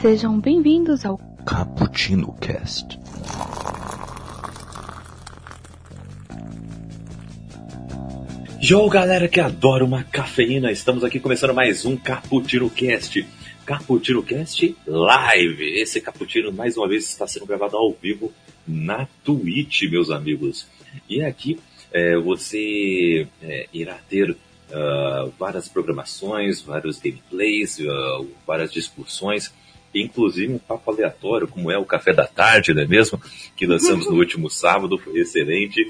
Sejam bem-vindos ao Cappuccino Cast. Yo, galera que adora uma cafeína, estamos aqui começando mais um Cappuccino Cast. Cappuccino Cast Live. Esse Cappuccino, mais uma vez, está sendo gravado ao vivo na Twitch, meus amigos. E aqui é, você é, irá ter uh, várias programações, vários gameplays, uh, várias discussões, inclusive um papo aleatório, como é o Café da Tarde, não é mesmo? Que lançamos no último sábado, foi excelente.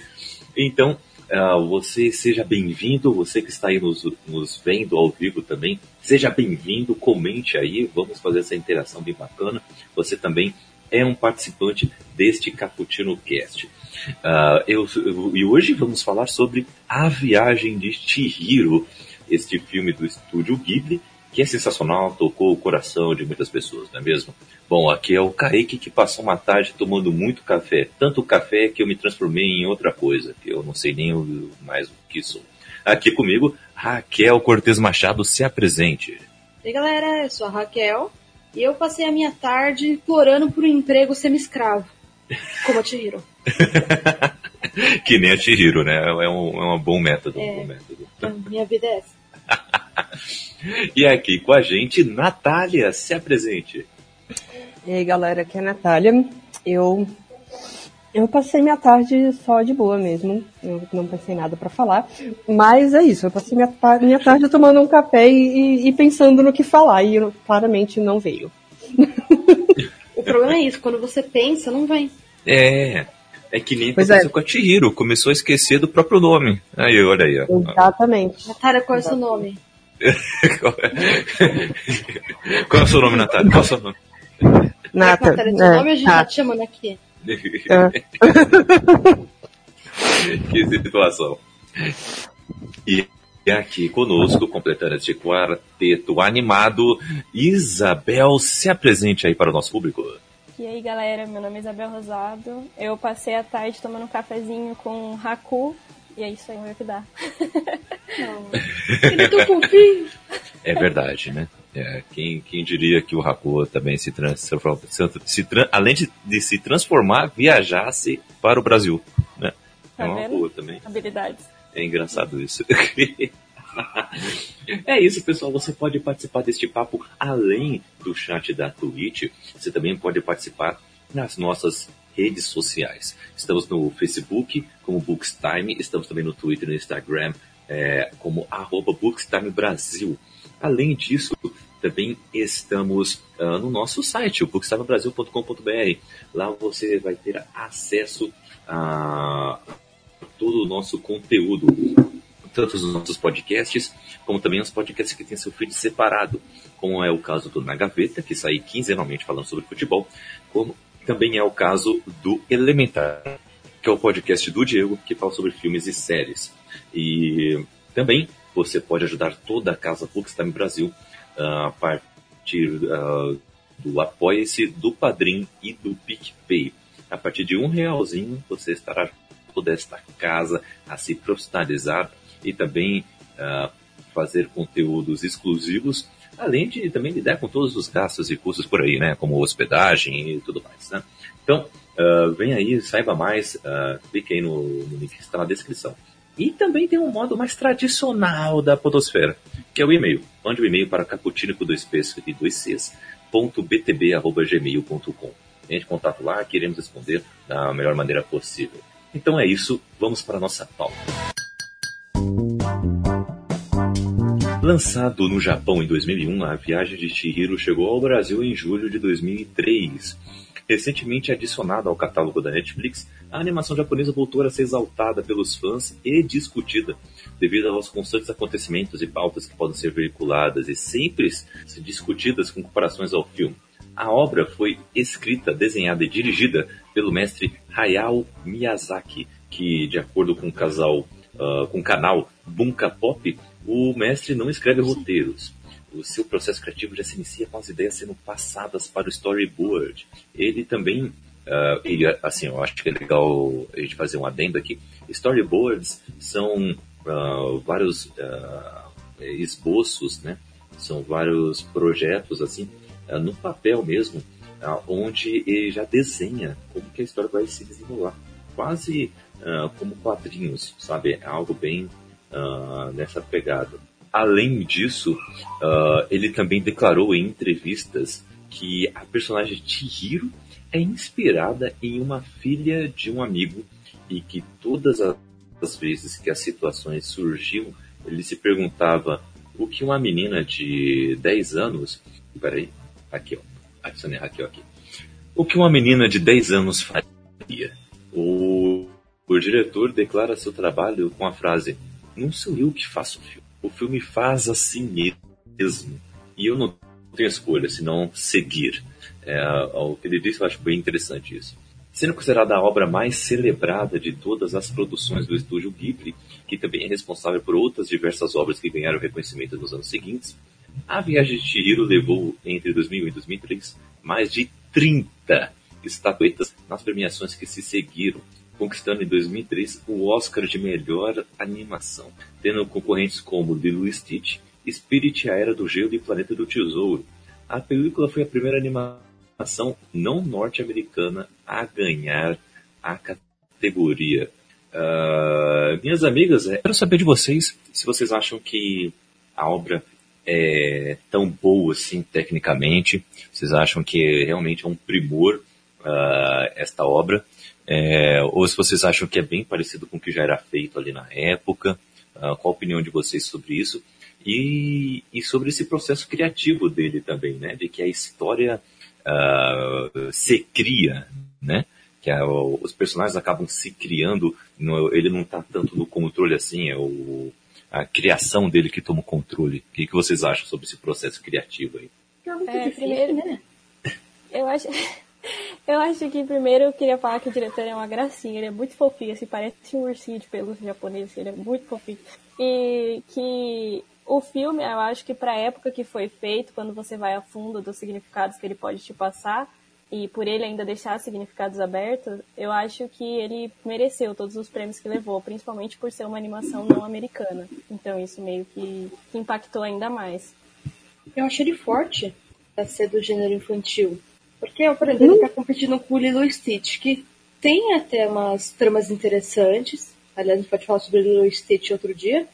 Então, Uh, você seja bem-vindo, você que está aí nos, nos vendo ao vivo também, seja bem-vindo, comente aí, vamos fazer essa interação bem bacana. Você também é um participante deste Cappuccino Cast. Uh, eu, eu, e hoje vamos falar sobre A Viagem de Chihiro, este filme do estúdio Ghibli, que é sensacional, tocou o coração de muitas pessoas, não é mesmo? Bom, aqui é o Kaique que passou uma tarde tomando muito café. Tanto café que eu me transformei em outra coisa, que eu não sei nem mais o que sou. Aqui comigo, Raquel Cortez Machado, se apresente. E aí, galera, eu sou a Raquel e eu passei a minha tarde implorando por um emprego semi-escravo, como a Chihiro. que nem a Chihiro, né? É um, é um bom método. É, um bom método. Minha vida é essa. e aqui com a gente, Natália, se apresente. E aí, galera, aqui é a Natália. Eu eu passei minha tarde só de boa mesmo. Eu não pensei nada para falar. Mas é isso, eu passei minha, minha tarde tomando um café e, e pensando no que falar. E eu, claramente não veio. o problema é isso, quando você pensa, não vem. É. É que nem pois aconteceu é. com a Chihiro, começou a esquecer do próprio nome. Aí, olha aí. Ó. Exatamente. Natália, qual é o seu nome? qual é o seu nome, Natália? Qual é o seu nome? Nata. Natália, seu é, nome a gente tá te chamando aqui. É. que situação. E aqui conosco, completando este quarteto animado, Isabel, se apresente aí para o nosso público. E aí galera, meu nome é Isabel Rosado. Eu passei a tarde tomando um cafezinho com Haku. E é isso aí, meu que dá. Ele é tão fofinho. É verdade, né? É, quem, quem diria que o Haku também se transforma, se, além de, de, se transformar, viajasse para o Brasil, né? Tá é uma boa também. Habilidades. É engraçado isso. é isso, pessoal. Você pode participar deste papo além do chat da Twitch. Você também pode participar nas nossas redes sociais. Estamos no Facebook como Bookstime, estamos também no Twitter e no Instagram é, como arroba Bookstime Brasil. Além disso, também estamos uh, no nosso site, o bookstimebrasil.com.br. Lá você vai ter acesso a todo o nosso conteúdo tanto os nossos podcasts, como também os podcasts que têm seu feed separado, como é o caso do Na Gaveta, que sai quinzenalmente falando sobre futebol, como também é o caso do Elementar, que é o podcast do Diego, que fala sobre filmes e séries. E também você pode ajudar toda a Casa Bookstime Brasil uh, a partir uh, do Apoia-se, do Padrim e do PicPay. A partir de um realzinho você estará toda esta casa a se profissionalizar e também uh, fazer conteúdos exclusivos, além de também lidar com todos os gastos e custos por aí, né? Como hospedagem e tudo mais, né? Então, uh, vem aí, saiba mais, uh, clique aí no, no link que está na descrição. E também tem um modo mais tradicional da podosfera, que é o e-mail. Mande o um e-mail para caputino com dois p's e dois c's. Entre contato lá, queremos responder da melhor maneira possível. Então é isso, vamos para a nossa pauta. Lançado no Japão em 2001, A Viagem de Chihiro chegou ao Brasil em julho de 2003. Recentemente adicionada ao catálogo da Netflix, a animação japonesa voltou a ser exaltada pelos fãs e discutida, devido aos constantes acontecimentos e pautas que podem ser veiculadas e sempre discutidas com comparações ao filme. A obra foi escrita, desenhada e dirigida pelo mestre Hayao Miyazaki, que, de acordo com o casal, uh, com o canal Bunka Pop, o mestre não escreve roteiros. O seu processo criativo já se inicia com as ideias sendo passadas para o storyboard. Ele também, uh, e assim, eu acho que é legal a gente fazer um adendo aqui. Storyboards são uh, vários uh, esboços, né? São vários projetos assim no papel mesmo, onde ele já desenha como que a história vai se desenrolar, quase como quadrinhos, sabe? É algo bem nessa pegada. Além disso, ele também declarou em entrevistas que a personagem Chihiro é inspirada em uma filha de um amigo e que todas as vezes que as situações surgiam, ele se perguntava o que uma menina de 10 anos. Peraí, aqui ó, adicionei Raquel aqui. O que uma menina de 10 anos faria? O, o diretor declara seu trabalho com a frase: Não sou eu que faço o filme. O filme faz assim mesmo. E eu não tenho escolha senão seguir. É, o que ele disse eu acho bem interessante isso. Sendo considerada a obra mais celebrada de todas as produções do estúdio Ghibli, que também é responsável por outras diversas obras que ganharam reconhecimento nos anos seguintes, A Viagem de Chihiro levou, entre 2000 e 2003, mais de 30 estatuetas nas premiações que se seguiram, conquistando em 2003 o Oscar de melhor animação, tendo concorrentes como Lilo Stitch, Spirit, A Era do Gelo e Planeta do Tesouro. A película foi a primeira animação não norte-americana a ganhar a categoria. Uh, minhas amigas, é, quero saber de vocês se vocês acham que a obra é tão boa assim tecnicamente, vocês acham que realmente é um primor uh, esta obra, é, ou se vocês acham que é bem parecido com o que já era feito ali na época, uh, qual a opinião de vocês sobre isso? E, e sobre esse processo criativo dele também, né? De que a história uh, se cria, né? Que é, os personagens acabam se criando, no, ele não está tanto no controle assim, é o, a criação dele que toma o controle. O que, que vocês acham sobre esse processo criativo aí? É, primeiro, né? Eu acho, eu acho que primeiro eu queria falar que o diretor é uma gracinha, ele é muito fofinho, assim, parece um ursinho de pelúcia japonês, ele é muito fofinho. E que o filme, eu acho que para a época que foi feito, quando você vai a fundo dos significados que ele pode te passar, e por ele ainda deixar significados abertos, eu acho que ele mereceu todos os prêmios que levou, principalmente por ser uma animação não americana. Então isso meio que, impactou ainda mais. Eu achei ele forte pra ser do gênero infantil. Porque, por exemplo, ele tá competindo com o Lilo Stitch, que tem até umas tramas interessantes. Aliás, a gente pode falar sobre Lilo Stitch outro dia.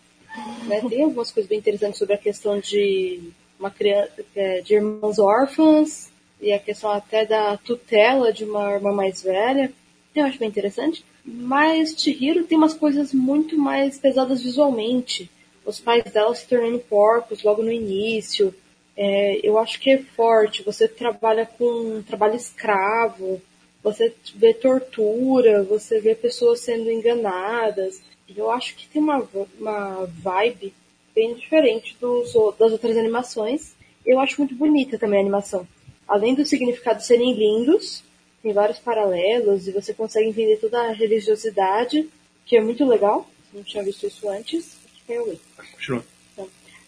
Né? Tem algumas coisas bem interessantes sobre a questão de uma criança, é, de irmãos órfãos e a questão até da tutela de uma irmã mais velha. Eu acho bem interessante. Mas Chihiro tem umas coisas muito mais pesadas visualmente. Os pais dela se tornando porcos logo no início. É, eu acho que é forte. Você trabalha com trabalho escravo, você vê tortura, você vê pessoas sendo enganadas eu acho que tem uma, uma vibe bem diferente dos, das outras animações. Eu acho muito bonita também a animação. Além dos significados serem lindos, tem vários paralelos e você consegue entender toda a religiosidade, que é muito legal. Não tinha visto isso antes. Continua.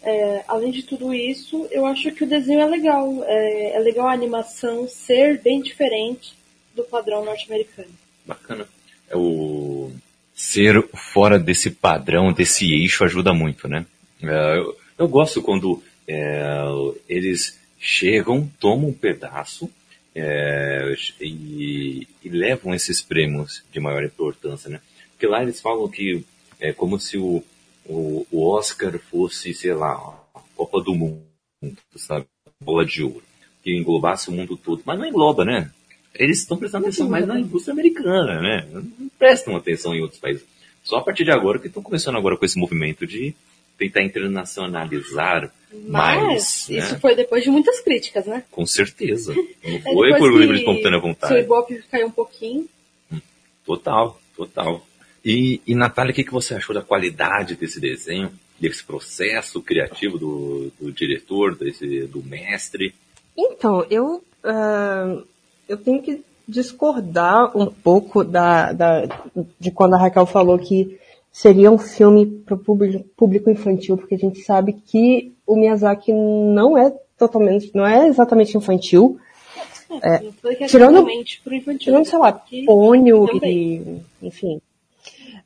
É, além de tudo isso, eu acho que o desenho é legal. É, é legal a animação ser bem diferente do padrão norte-americano. Bacana. É o ser fora desse padrão, desse eixo, ajuda muito, né? É, eu, eu gosto quando é, eles chegam, tomam um pedaço é, e, e, levam esses prêmios de maior importância, né? Porque lá eles falam que é como se o, o, o Oscar fosse, sei lá, a Copa do Mundo, sabe? Bola de ouro. Que englobasse o mundo todo. Mas não engloba, né? eles estão prestando atenção mais na indústria americana, né? Não prestam atenção em outros países. Só a partir de agora que estão começando agora com esse movimento de tentar internacionalizar Mas mais. Isso né? foi depois de muitas críticas, né? Com certeza. Não é foi por livre de espontânea vontade. O Ibope caiu um pouquinho. Total, total. E, e Natália, o que, que você achou da qualidade desse desenho, desse processo criativo do, do diretor, desse, do mestre? Então, eu uh, eu tenho que discordar um pouco da, da, de quando a Raquel falou que seria um filme para o público infantil, porque a gente sabe que o Miyazaki não é totalmente, não é exatamente infantil. É, é, tirando, pro infantil, tirando, sei lá, Pônio e, enfim.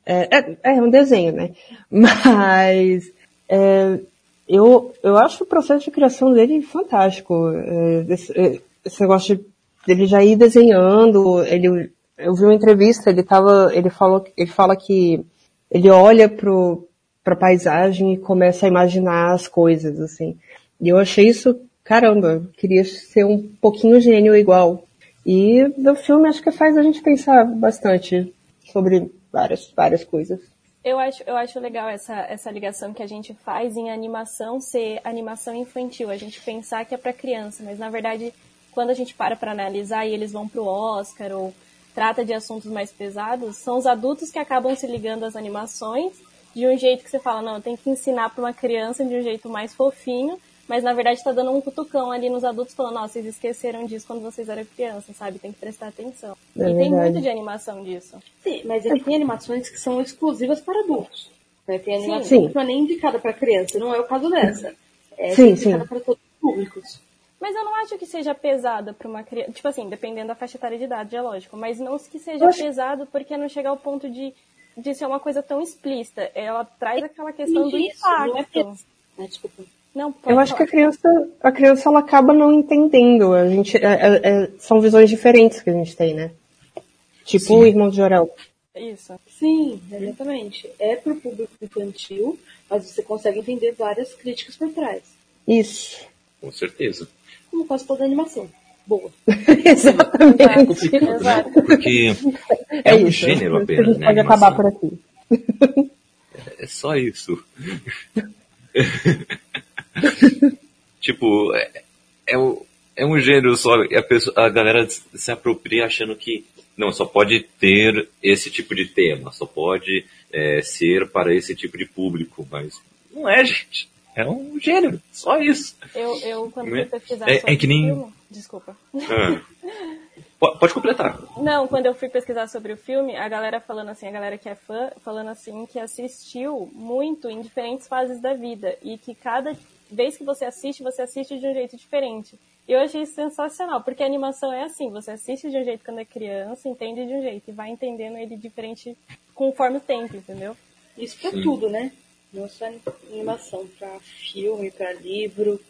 É, é, é um desenho, né? Mas é, eu, eu acho o processo de criação dele fantástico. É, esse, é, esse, negócio de, dele já ir desenhando, ele, eu vi uma entrevista, ele tava, ele falou, ele fala que ele olha pro, pra paisagem e começa a imaginar as coisas, assim. E eu achei isso, caramba, queria ser um pouquinho gênio igual. E do filme acho que faz a gente pensar bastante sobre várias, várias coisas. Eu acho, eu acho legal essa, essa ligação que a gente faz em animação ser animação infantil. A gente pensar que é para criança, mas na verdade, quando a gente para para analisar e eles vão pro Oscar ou trata de assuntos mais pesados, são os adultos que acabam se ligando às animações de um jeito que você fala, não, tem que ensinar para uma criança de um jeito mais fofinho, mas na verdade está dando um cutucão ali nos adultos falando, nossa, vocês esqueceram disso quando vocês eram crianças, sabe? Tem que prestar atenção. É e verdade. tem muito de animação disso. Sim, mas é que tem animações que são exclusivas para adultos. Né? Tem animação sim. que não é nem indicada para criança, não é o caso dessa. É sim, indicada para todos os públicos. Mas eu não acho que seja pesada para uma criança. Tipo assim, dependendo da faixa etária de idade, é lógico. Mas não que seja acho... pesado porque não chegar ao ponto de, de ser uma coisa tão explícita. Ela traz aquela questão Isso, do impacto. Não é pes... desculpa. Não, eu acho que a criança, a criança ela acaba não entendendo. A gente, é, é, é, são visões diferentes que a gente tem, né? Tipo Sim. o irmão de Jorel. Isso. Sim, exatamente. É pro público infantil, mas você consegue entender várias críticas por trás. Isso. Com certeza. Como quase toda animação. Boa. Exatamente. É complicado, né? Porque é, é um isso. gênero apenas, a gente né? Pode animação. acabar por aqui. É só isso. tipo, é, é, é, um gênero só, a, pessoa, a galera se apropria achando que não, só pode ter esse tipo de tema, só pode é, ser para esse tipo de público, mas não é, gente. É um gênero, só isso. Eu, eu quando fui é? pesquisar é, sobre é que nem... filme, desculpa. Ah. Pode completar. Não, quando eu fui pesquisar sobre o filme, a galera falando assim, a galera que é fã, falando assim que assistiu muito em diferentes fases da vida e que cada vez que você assiste, você assiste de um jeito diferente. E eu achei isso sensacional, porque a animação é assim, você assiste de um jeito quando é criança, entende de um jeito e vai entendendo ele diferente conforme o tempo, entendeu? Isso pra Sim. tudo, né? Não só animação, pra filme, pra livro.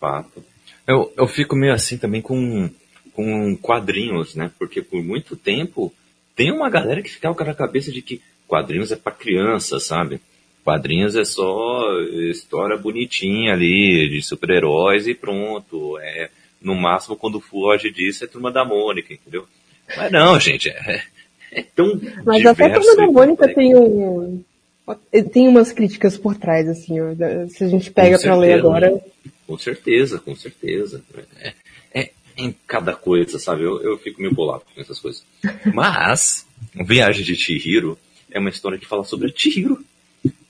Fato. Eu, eu fico meio assim também com com quadrinhos, né? Porque por muito tempo tem uma galera que ficava com a cabeça de que quadrinhos é para criança, sabe? Quadrinhos é só história bonitinha ali, de super-heróis e pronto. É, no máximo, quando foge disso, é Turma da Mônica, entendeu? Mas não, gente, é, é tão Mas até a Turma da Mônica tem um... Tem umas críticas por trás, assim, se a gente pega para ler agora. Com certeza, com certeza. É, em cada coisa, sabe? Eu, eu fico meio bolado com essas coisas. Mas, Viagem de Chihiro é uma história que fala sobre Chihiro,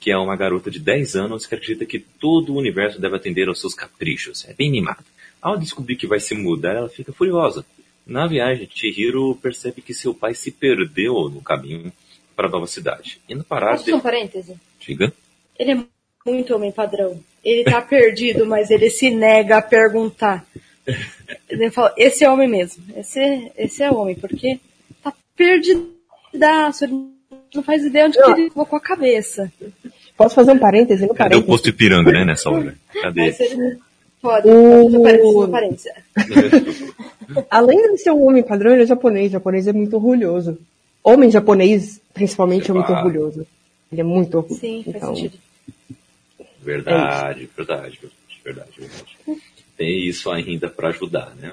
que é uma garota de 10 anos que acredita que todo o universo deve atender aos seus caprichos. É bem animada. Ao descobrir que vai se mudar, ela fica furiosa. Na viagem, Chihiro percebe que seu pai se perdeu no caminho para a nova cidade. Indo parar... Posso de... um parêntese? Diga. Ele é muito homem padrão. Ele tá perdido, mas ele se nega a perguntar. Ele fala, esse é homem mesmo. Esse, esse é homem, porque tá perdidaço. Ele não faz ideia onde que ele colocou a cabeça. Posso fazer um parêntese no Cadê parêntese? o posto Ipiranga, né, nessa hora? Cadê? Pode, o... parêntese, Além de ser um homem padrão, ele é japonês. O japonês é muito orgulhoso. Homem japonês, principalmente, é muito orgulhoso. Ele é muito orgulhoso. Sim, faz então... sentido. Verdade, é verdade, verdade, verdade tem isso ainda para ajudar, né?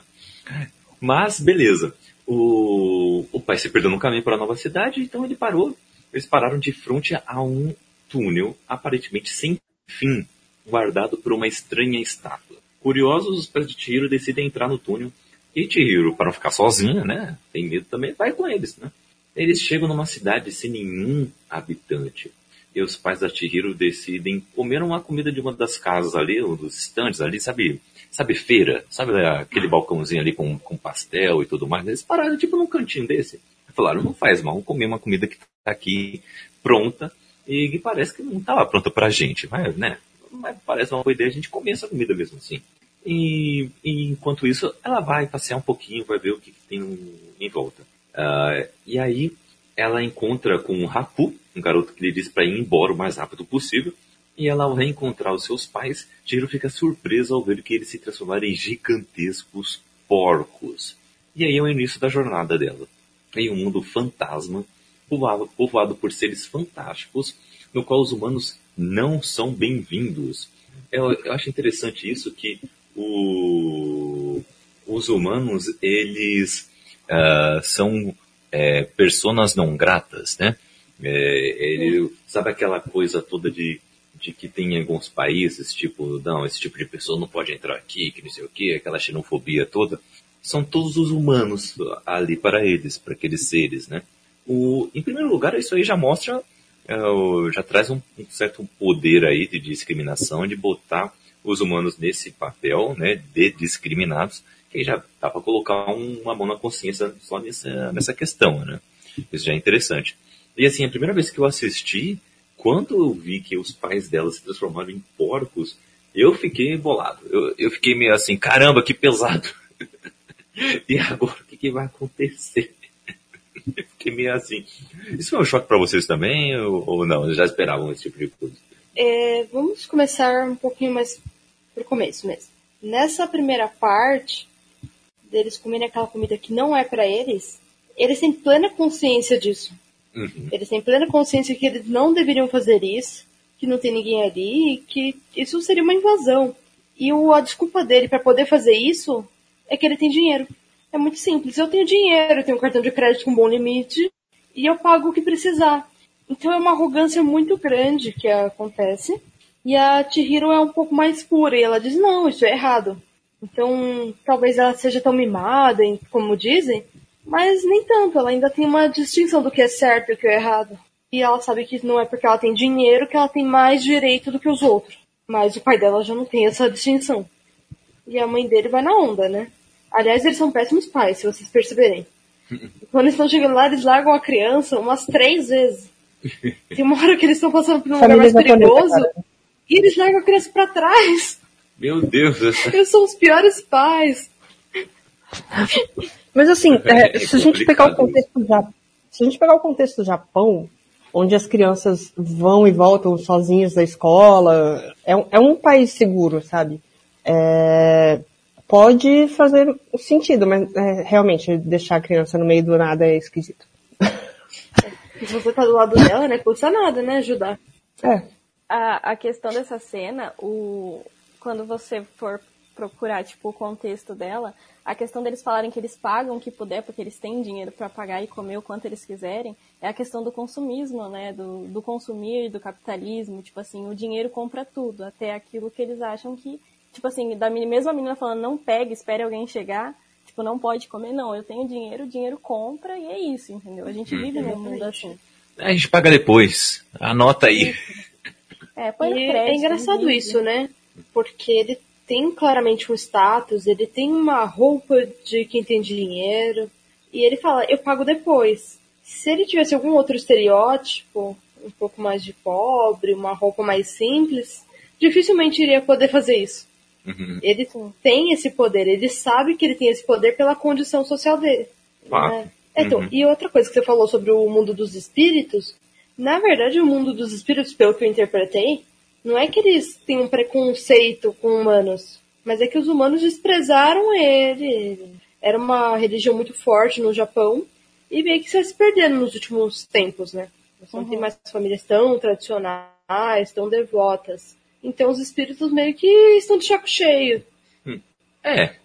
Mas, beleza. O, o pai se perdeu no caminho para a nova cidade, então ele parou. Eles pararam de frente a um túnel, aparentemente sem fim, guardado por uma estranha estátua. Curiosos, os pés de Chihiro decidem entrar no túnel. E Chihiro, para não ficar sozinha, né? Tem medo também, vai com eles, né? Eles chegam numa cidade sem nenhum habitante. E os pais da Chihiro decidem comer uma comida de uma das casas ali, um dos estantes ali, sabe? Sabe, feira, sabe aquele balcãozinho ali com, com pastel e tudo mais? Eles pararam tipo num cantinho desse. Falaram, não faz mal, vamos comer uma comida que tá aqui pronta e que parece que não estava pronta pra gente, mas, né? Mas parece uma boa ideia a gente comer essa comida mesmo assim. E, e enquanto isso, ela vai passear um pouquinho, vai ver o que, que tem em volta. Uh, e aí, ela encontra com o Rapu, um garoto que lhe diz para ir embora o mais rápido possível. E ela, ao reencontrar os seus pais, Chihiro fica surpresa ao ver que eles se transformaram em gigantescos porcos. E aí é o início da jornada dela. Em um mundo fantasma, povoado, povoado por seres fantásticos, no qual os humanos não são bem-vindos. Eu, eu, acho interessante isso que o, os humanos eles uh, são é, personas não gratas, né? É, ele, sabe aquela coisa toda de, de que tem em alguns países, tipo, não, esse tipo de pessoa não pode entrar aqui, que não sei o que, aquela xenofobia toda. São todos os humanos ali para eles, para aqueles seres, né? O, em primeiro lugar, isso aí já mostra, é, já traz um, um certo poder aí de discriminação, de botar os humanos nesse papel, né, de discriminados, que já dá para colocar uma mão na consciência só nessa, nessa questão, né? Isso já é interessante. E assim, a primeira vez que eu assisti, quando eu vi que os pais dela se transformaram em porcos, eu fiquei bolado. Eu, eu fiquei meio assim, caramba, que pesado. e agora, o que, que vai acontecer? eu fiquei meio assim. Isso foi um choque para vocês também, ou, ou não? Já esperavam esse tipo de coisa? É, vamos começar um pouquinho mais pro começo mesmo. Nessa primeira parte, deles comerem aquela comida que não é para eles, eles têm plena consciência disso. Uhum. Eles têm plena consciência que eles não deveriam fazer isso, que não tem ninguém ali, que isso seria uma invasão. E o, a desculpa dele para poder fazer isso é que ele tem dinheiro. É muito simples. Eu tenho dinheiro, eu tenho um cartão de crédito com bom limite e eu pago o que precisar. Então é uma arrogância muito grande que acontece. E a Chihiro é um pouco mais pura e ela diz: não, isso é errado. Então talvez ela seja tão mimada, como dizem, mas nem tanto, ela ainda tem uma distinção do que é certo e o que é errado. E ela sabe que não é porque ela tem dinheiro que ela tem mais direito do que os outros. Mas o pai dela já não tem essa distinção. E a mãe dele vai na onda, né? Aliás, eles são péssimos pais, se vocês perceberem. Quando eles estão chegando lá, eles largam a criança umas três vezes. Tem uma hora que eles estão passando por um lugar mais perigoso e eles largam a criança para trás. Meu Deus. Eles são os piores pais. Mas assim, é, se a gente pegar o contexto do Japão, se a gente pegar o contexto do Japão, onde as crianças vão e voltam sozinhas da escola, é um, é um país seguro, sabe? É, pode fazer sentido, mas é, realmente deixar a criança no meio do nada é esquisito. Se você tá do lado dela, né? Custa nada, né? Ajudar. É. A, a questão dessa cena, o, quando você for procurar, tipo, o contexto dela, a questão deles falarem que eles pagam o que puder, porque eles têm dinheiro para pagar e comer o quanto eles quiserem, é a questão do consumismo, né? Do, do consumir, do capitalismo. Tipo assim, o dinheiro compra tudo, até aquilo que eles acham que. Tipo assim, da mesma menina falando, não pegue, espere alguém chegar. Tipo, não pode comer, não. Eu tenho dinheiro, o dinheiro compra e é isso, entendeu? A gente vive num mundo assim. A gente paga depois. Anota aí. É, põe e crédito, é engraçado isso, né? Porque ele tem claramente um status, ele tem uma roupa de quem tem dinheiro, e ele fala, eu pago depois. Se ele tivesse algum outro estereótipo, um pouco mais de pobre, uma roupa mais simples, dificilmente iria poder fazer isso. Uhum. Ele tem esse poder, ele sabe que ele tem esse poder pela condição social dele. Ah. Né? Então, uhum. E outra coisa que você falou sobre o mundo dos espíritos, na verdade o mundo dos espíritos, pelo que eu interpretei, não é que eles têm um preconceito com humanos, mas é que os humanos desprezaram ele. Era uma religião muito forte no Japão e meio que está se perdendo nos últimos tempos, né? Não uhum. tem mais famílias tão tradicionais, tão devotas. Então os espíritos meio que estão de chaco cheio. Hum. É.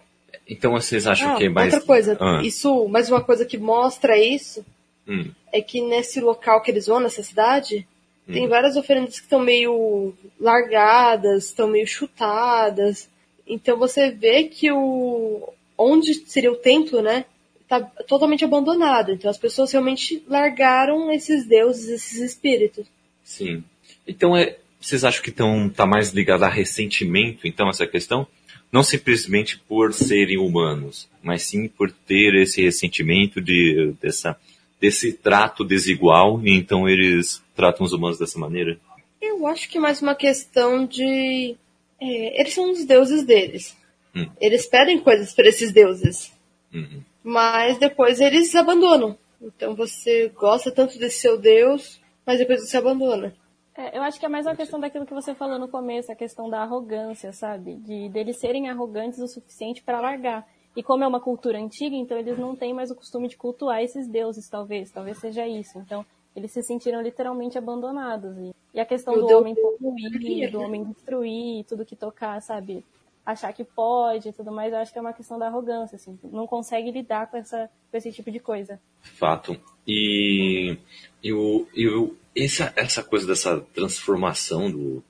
Então vocês acham ah, que é mais. Outra coisa, ah. isso, mais uma coisa que mostra isso hum. é que nesse local que eles vão, nessa cidade, tem hum. várias oferendas que estão meio largadas, estão meio chutadas. Então você vê que o onde seria o templo, né, tá totalmente abandonado. Então as pessoas realmente largaram esses deuses, esses espíritos. Sim. Então é, vocês acham que estão tá mais ligado a ressentimento, então essa questão? Não simplesmente por serem humanos, mas sim por ter esse ressentimento de dessa desse trato desigual e então eles tratam os humanos dessa maneira? Eu acho que é mais uma questão de. É, eles são os deuses deles. Hum. Eles pedem coisas para esses deuses. Uhum. Mas depois eles abandonam. Então você gosta tanto desse seu Deus, mas depois você abandona. É, eu acho que é mais uma questão daquilo que você falou no começo, a questão da arrogância, sabe? De deles serem arrogantes o suficiente para largar. E como é uma cultura antiga, então eles não têm mais o costume de cultuar esses deuses, talvez. Talvez seja isso. Então, eles se sentiram literalmente abandonados. E, e a questão do homem poluir, do homem destruir, tudo que tocar, sabe? Achar que pode e tudo mais, eu acho que é uma questão da arrogância, assim. Não consegue lidar com, essa, com esse tipo de coisa. Fato. E eu, eu, essa, essa coisa dessa transformação do,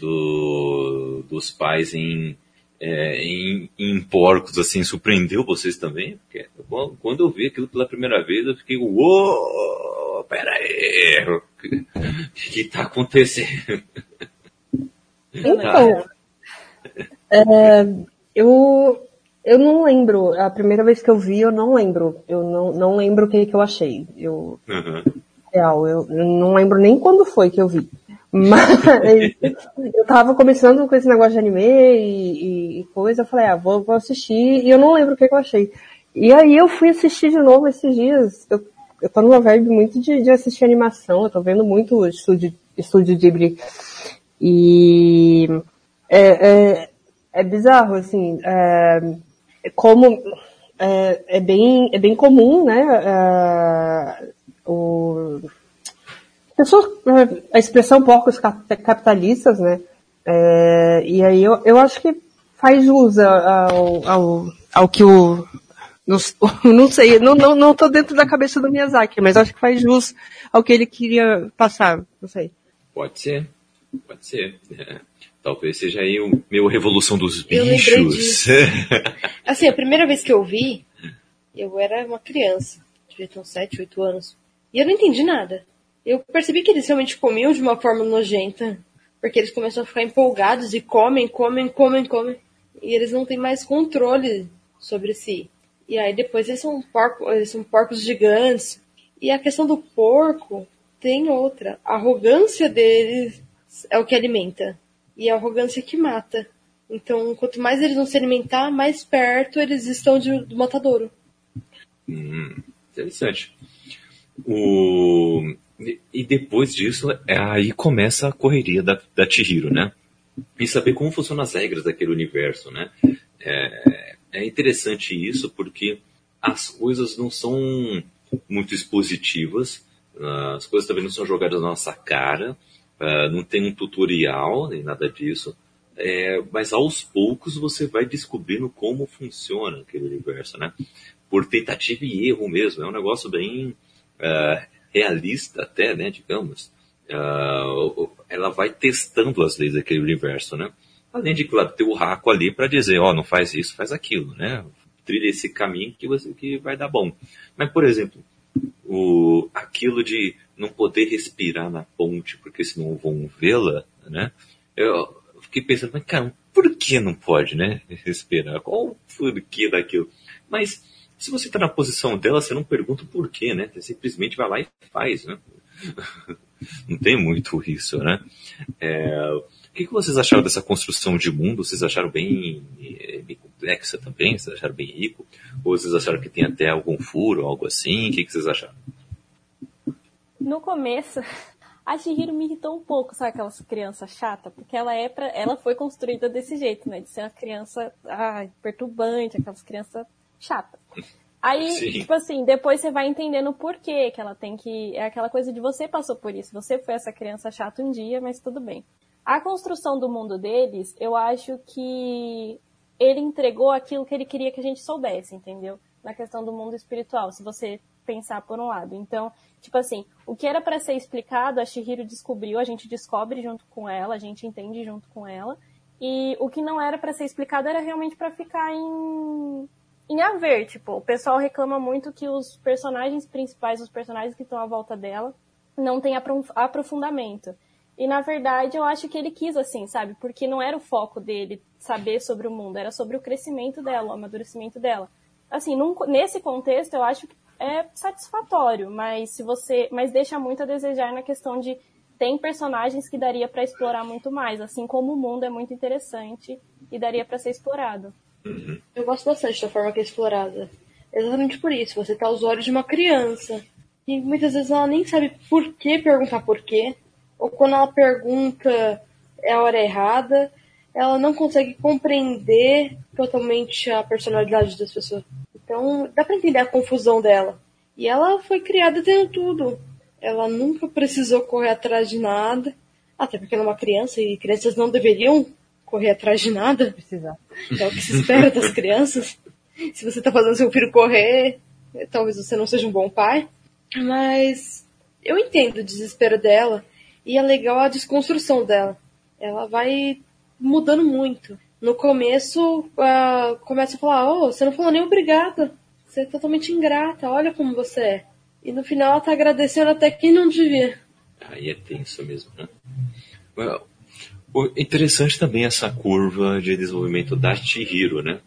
do, dos pais em, é, em, em, porcos, assim, surpreendeu vocês também? Porque quando eu vi aquilo pela primeira vez, eu fiquei, uou, pera aí, o que, que tá acontecendo? Então, é, eu, eu não lembro, a primeira vez que eu vi, eu não lembro, eu não, não lembro o que, que eu achei, eu, uhum. real, eu, eu não lembro nem quando foi que eu vi. Mas eu tava começando com esse negócio de anime e, e coisa, eu falei, ah, vou, vou, assistir, e eu não lembro o que, que, eu achei. E aí eu fui assistir de novo esses dias. Eu, eu tô numa vibe muito de, de assistir animação, eu tô vendo muito estúdio, estúdio Ghibli. E é, é, é bizarro, assim, é, como é, é, bem, é bem comum, né, é, o, pessoas, é, a expressão porcos capitalistas, né? É, e aí eu, eu acho que faz jus ao, ao, ao que o. Não, não sei, não, não, não tô dentro da cabeça do Miyazaki, mas acho que faz jus ao que ele queria passar, não sei. Pode ser, pode ser. É. Talvez seja aí o meu Revolução dos Bichos. assim, a primeira vez que eu vi, eu era uma criança, devia ter uns 7, 8 anos. E eu não entendi nada eu percebi que eles realmente comiam de uma forma nojenta. Porque eles começam a ficar empolgados e comem, comem, comem, comem. E eles não têm mais controle sobre si. E aí depois eles são, porco, eles são porcos gigantes. E a questão do porco tem outra. A arrogância deles é o que alimenta. E a arrogância que mata. Então, quanto mais eles vão se alimentar, mais perto eles estão de, do matadouro. Hum, interessante. O... E depois disso, é, aí começa a correria da, da Chihiro, né? E saber como funcionam as regras daquele universo, né? É, é interessante isso porque as coisas não são muito expositivas, as coisas também não são jogadas na nossa cara, uh, não tem um tutorial nem nada disso, é, mas aos poucos você vai descobrindo como funciona aquele universo, né? Por tentativa e erro mesmo, é um negócio bem uh, realista até, né, digamos, ela vai testando as leis daquele universo, né? Além de, claro, ter o raco ali para dizer, ó, oh, não faz isso, faz aquilo, né? Trilha esse caminho que, você, que vai dar bom. Mas, por exemplo, o, aquilo de não poder respirar na ponte porque senão vão vê-la, né? Eu fiquei pensando, mas cara, por que não pode, né? Respirar? Qual o porquê daquilo? Mas se você está na posição dela, você não pergunta o porquê, né? Você simplesmente vai lá e faz, né? não tem muito isso, né? É, que, que vocês acharam dessa construção de mundo? Vocês acharam bem, é, bem complexa também? Vocês acharam bem rico? Ou vocês acharam que tem até algum furo, algo assim? O que, que vocês acharam? No começo, a Shihiro me irritou um pouco, sabe aquelas crianças chata, porque ela é pra, ela foi construída desse jeito, né, de ser uma criança ah, perturbante, aquelas crianças chata. Aí, Sim. tipo assim, depois você vai entendendo o porquê que ela tem que. É aquela coisa de você passou por isso. Você foi essa criança chata um dia, mas tudo bem. A construção do mundo deles, eu acho que ele entregou aquilo que ele queria que a gente soubesse, entendeu? Na questão do mundo espiritual, se você pensar por um lado. Então, tipo assim, o que era para ser explicado, a Shihiro descobriu, a gente descobre junto com ela, a gente entende junto com ela. E o que não era para ser explicado era realmente para ficar em em haver, tipo, o pessoal reclama muito que os personagens principais, os personagens que estão à volta dela, não têm aprofundamento. E na verdade eu acho que ele quis assim, sabe? Porque não era o foco dele saber sobre o mundo, era sobre o crescimento dela, o amadurecimento dela. Assim, num, nesse contexto eu acho que é satisfatório, mas se você, mas deixa muito a desejar na questão de tem personagens que daria para explorar muito mais, assim como o mundo é muito interessante e daria para ser explorado. Eu gosto bastante da forma que é explorada. Exatamente por isso. Você tá aos olhos de uma criança. E muitas vezes ela nem sabe por que perguntar por quê. Ou quando ela pergunta é a hora errada, ela não consegue compreender totalmente a personalidade das pessoas. Então dá pra entender a confusão dela. E ela foi criada tendo tudo. Ela nunca precisou correr atrás de nada. Até porque ela é uma criança e crianças não deveriam correr atrás de nada. Precisar. É o que se espera das crianças. Se você tá fazendo seu filho correr, talvez você não seja um bom pai. Mas eu entendo o desespero dela. E é legal a desconstrução dela. Ela vai mudando muito. No começo, uh, começa a falar: Oh, você não falou nem obrigada. Você é totalmente ingrata. Olha como você é. E no final ela tá agradecendo até quem não devia. Aí é tenso mesmo, né? Well, interessante também essa curva de desenvolvimento da Chihiro, né?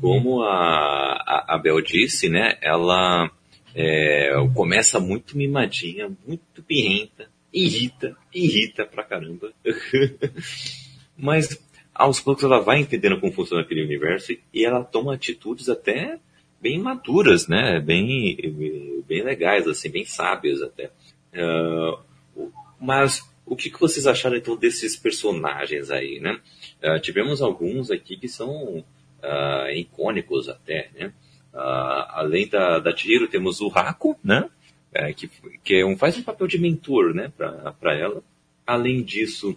Como a, a, a Bel disse, né? Ela é, começa muito mimadinha, muito pirrenta, irrita, irrita pra caramba. Mas aos poucos ela vai entendendo como funciona aquele universo e ela toma atitudes até bem maduras, né? Bem, bem legais, assim, bem sábias até. Uh, mas o que, que vocês acharam então desses personagens aí, né? Uh, tivemos alguns aqui que são uh, icônicos até, né? além da, da Chihiro, temos o Hako, né? É, que, que é um, faz um papel de mentor, né, para ela. Além disso,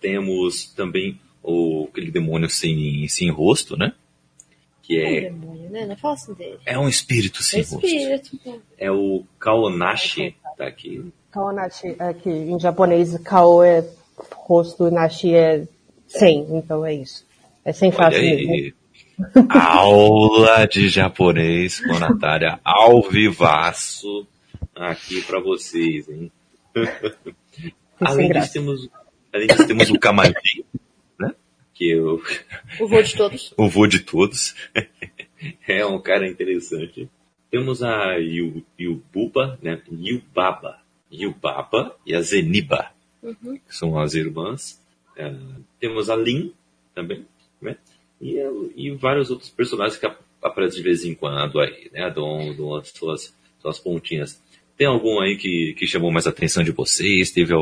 temos também o, aquele demônio sem, sem rosto, né? Que é, é um demônio, né? Não fala assim dele. É um espírito sem é espírito, rosto. É o Kaonashi, tá aqui. Kaonashi, é que em japonês Kao é rosto, Nashi é sem, então é isso. É sem face mesmo. Aula de japonês com a Natália ao vivaço aqui para vocês, hein? além disso, temos, além disso, temos o Kamaji, né? Que eu... O vô de todos. o vô de todos. é um cara interessante. Temos a Yububa, né? Yubaba. Yubaba e a Zeniba, uhum. que são as irmãs. É, temos a Lin também, né? E, e vários outros personagens que aparecem de vez em quando aí, né? Dão, dão as suas, suas pontinhas. Tem algum aí que, que chamou mais a atenção de vocês? Teve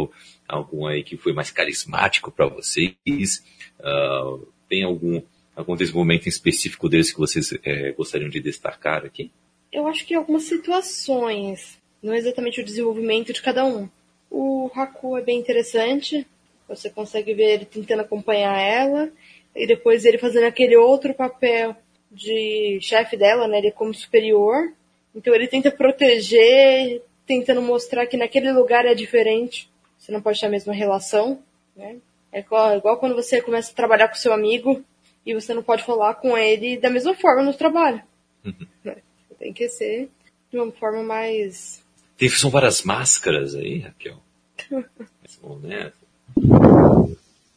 algum aí que foi mais carismático para vocês? Uh, tem algum, algum desenvolvimento específico deles que vocês é, gostariam de destacar aqui? Eu acho que algumas situações, não exatamente o desenvolvimento de cada um. O Haku é bem interessante, você consegue ver ele tentando acompanhar ela, e depois ele fazendo aquele outro papel de chefe dela, né? Ele é como superior. Então ele tenta proteger, tentando mostrar que naquele lugar é diferente. Você não pode ter a mesma relação, né? É igual, igual quando você começa a trabalhar com seu amigo e você não pode falar com ele da mesma forma no trabalho. Uhum. Né? Tem que ser de uma forma mais. Tem, são várias máscaras aí, Raquel. Vamos nessa.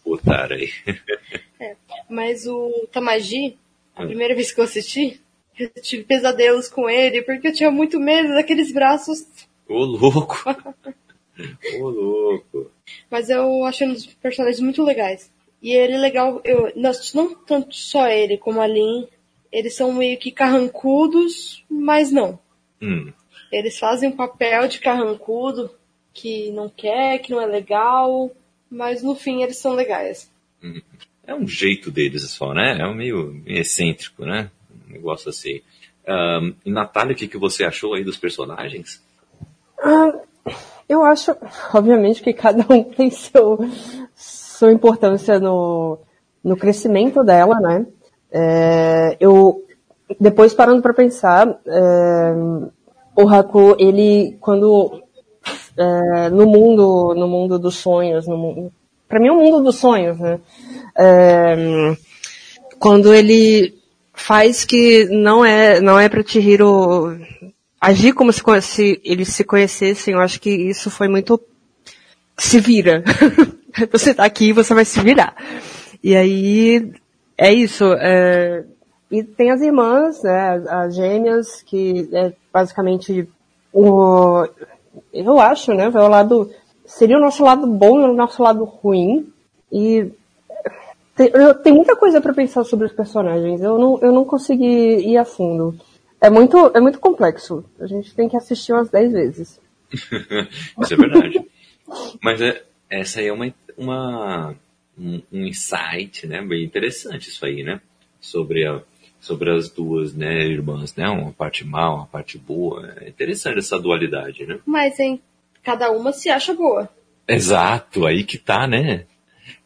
Botar aí. É. Mas o Tamagi, a primeira vez que eu assisti, eu tive pesadelos com ele, porque eu tinha muito medo daqueles braços. Ô louco! Ô louco! Mas eu achei um dos personagens muito legais. E ele é legal, eu, não tanto só ele como a Lin, eles são meio que carrancudos, mas não. Hum. Eles fazem um papel de carrancudo que não quer, que não é legal, mas no fim eles são legais. É um jeito deles só, né? É um meio, meio excêntrico, né? Um negócio assim. Um, Natália, o que, que você achou aí dos personagens? Ah, eu acho, obviamente, que cada um tem seu, sua importância no, no crescimento dela, né? É, eu, depois parando para pensar, é, o Haku, ele, quando, é, no mundo, no mundo dos sonhos, para mim é um mundo dos sonhos, né? É, quando ele faz que não é não é para Chihiro agir como se, se eles se conhecessem, eu acho que isso foi muito se vira. você tá aqui, você vai se virar. E aí é isso. É, e tem as irmãs, né, as gêmeas, que é basicamente o, eu acho, né, vai o lado, seria o nosso lado bom e o nosso lado ruim. E tem, tem muita coisa para pensar sobre os personagens. Eu não, eu não consegui ir a fundo. É muito, é muito complexo. A gente tem que assistir umas 10 vezes. isso é verdade. Mas é, essa aí é uma, uma, um, um insight, né? Bem interessante isso aí, né? Sobre, a, sobre as duas, né, irmãs, né? Uma parte mal, uma parte boa. É interessante essa dualidade, né? Mas, hein? Cada uma se acha boa. Exato, aí que tá, né?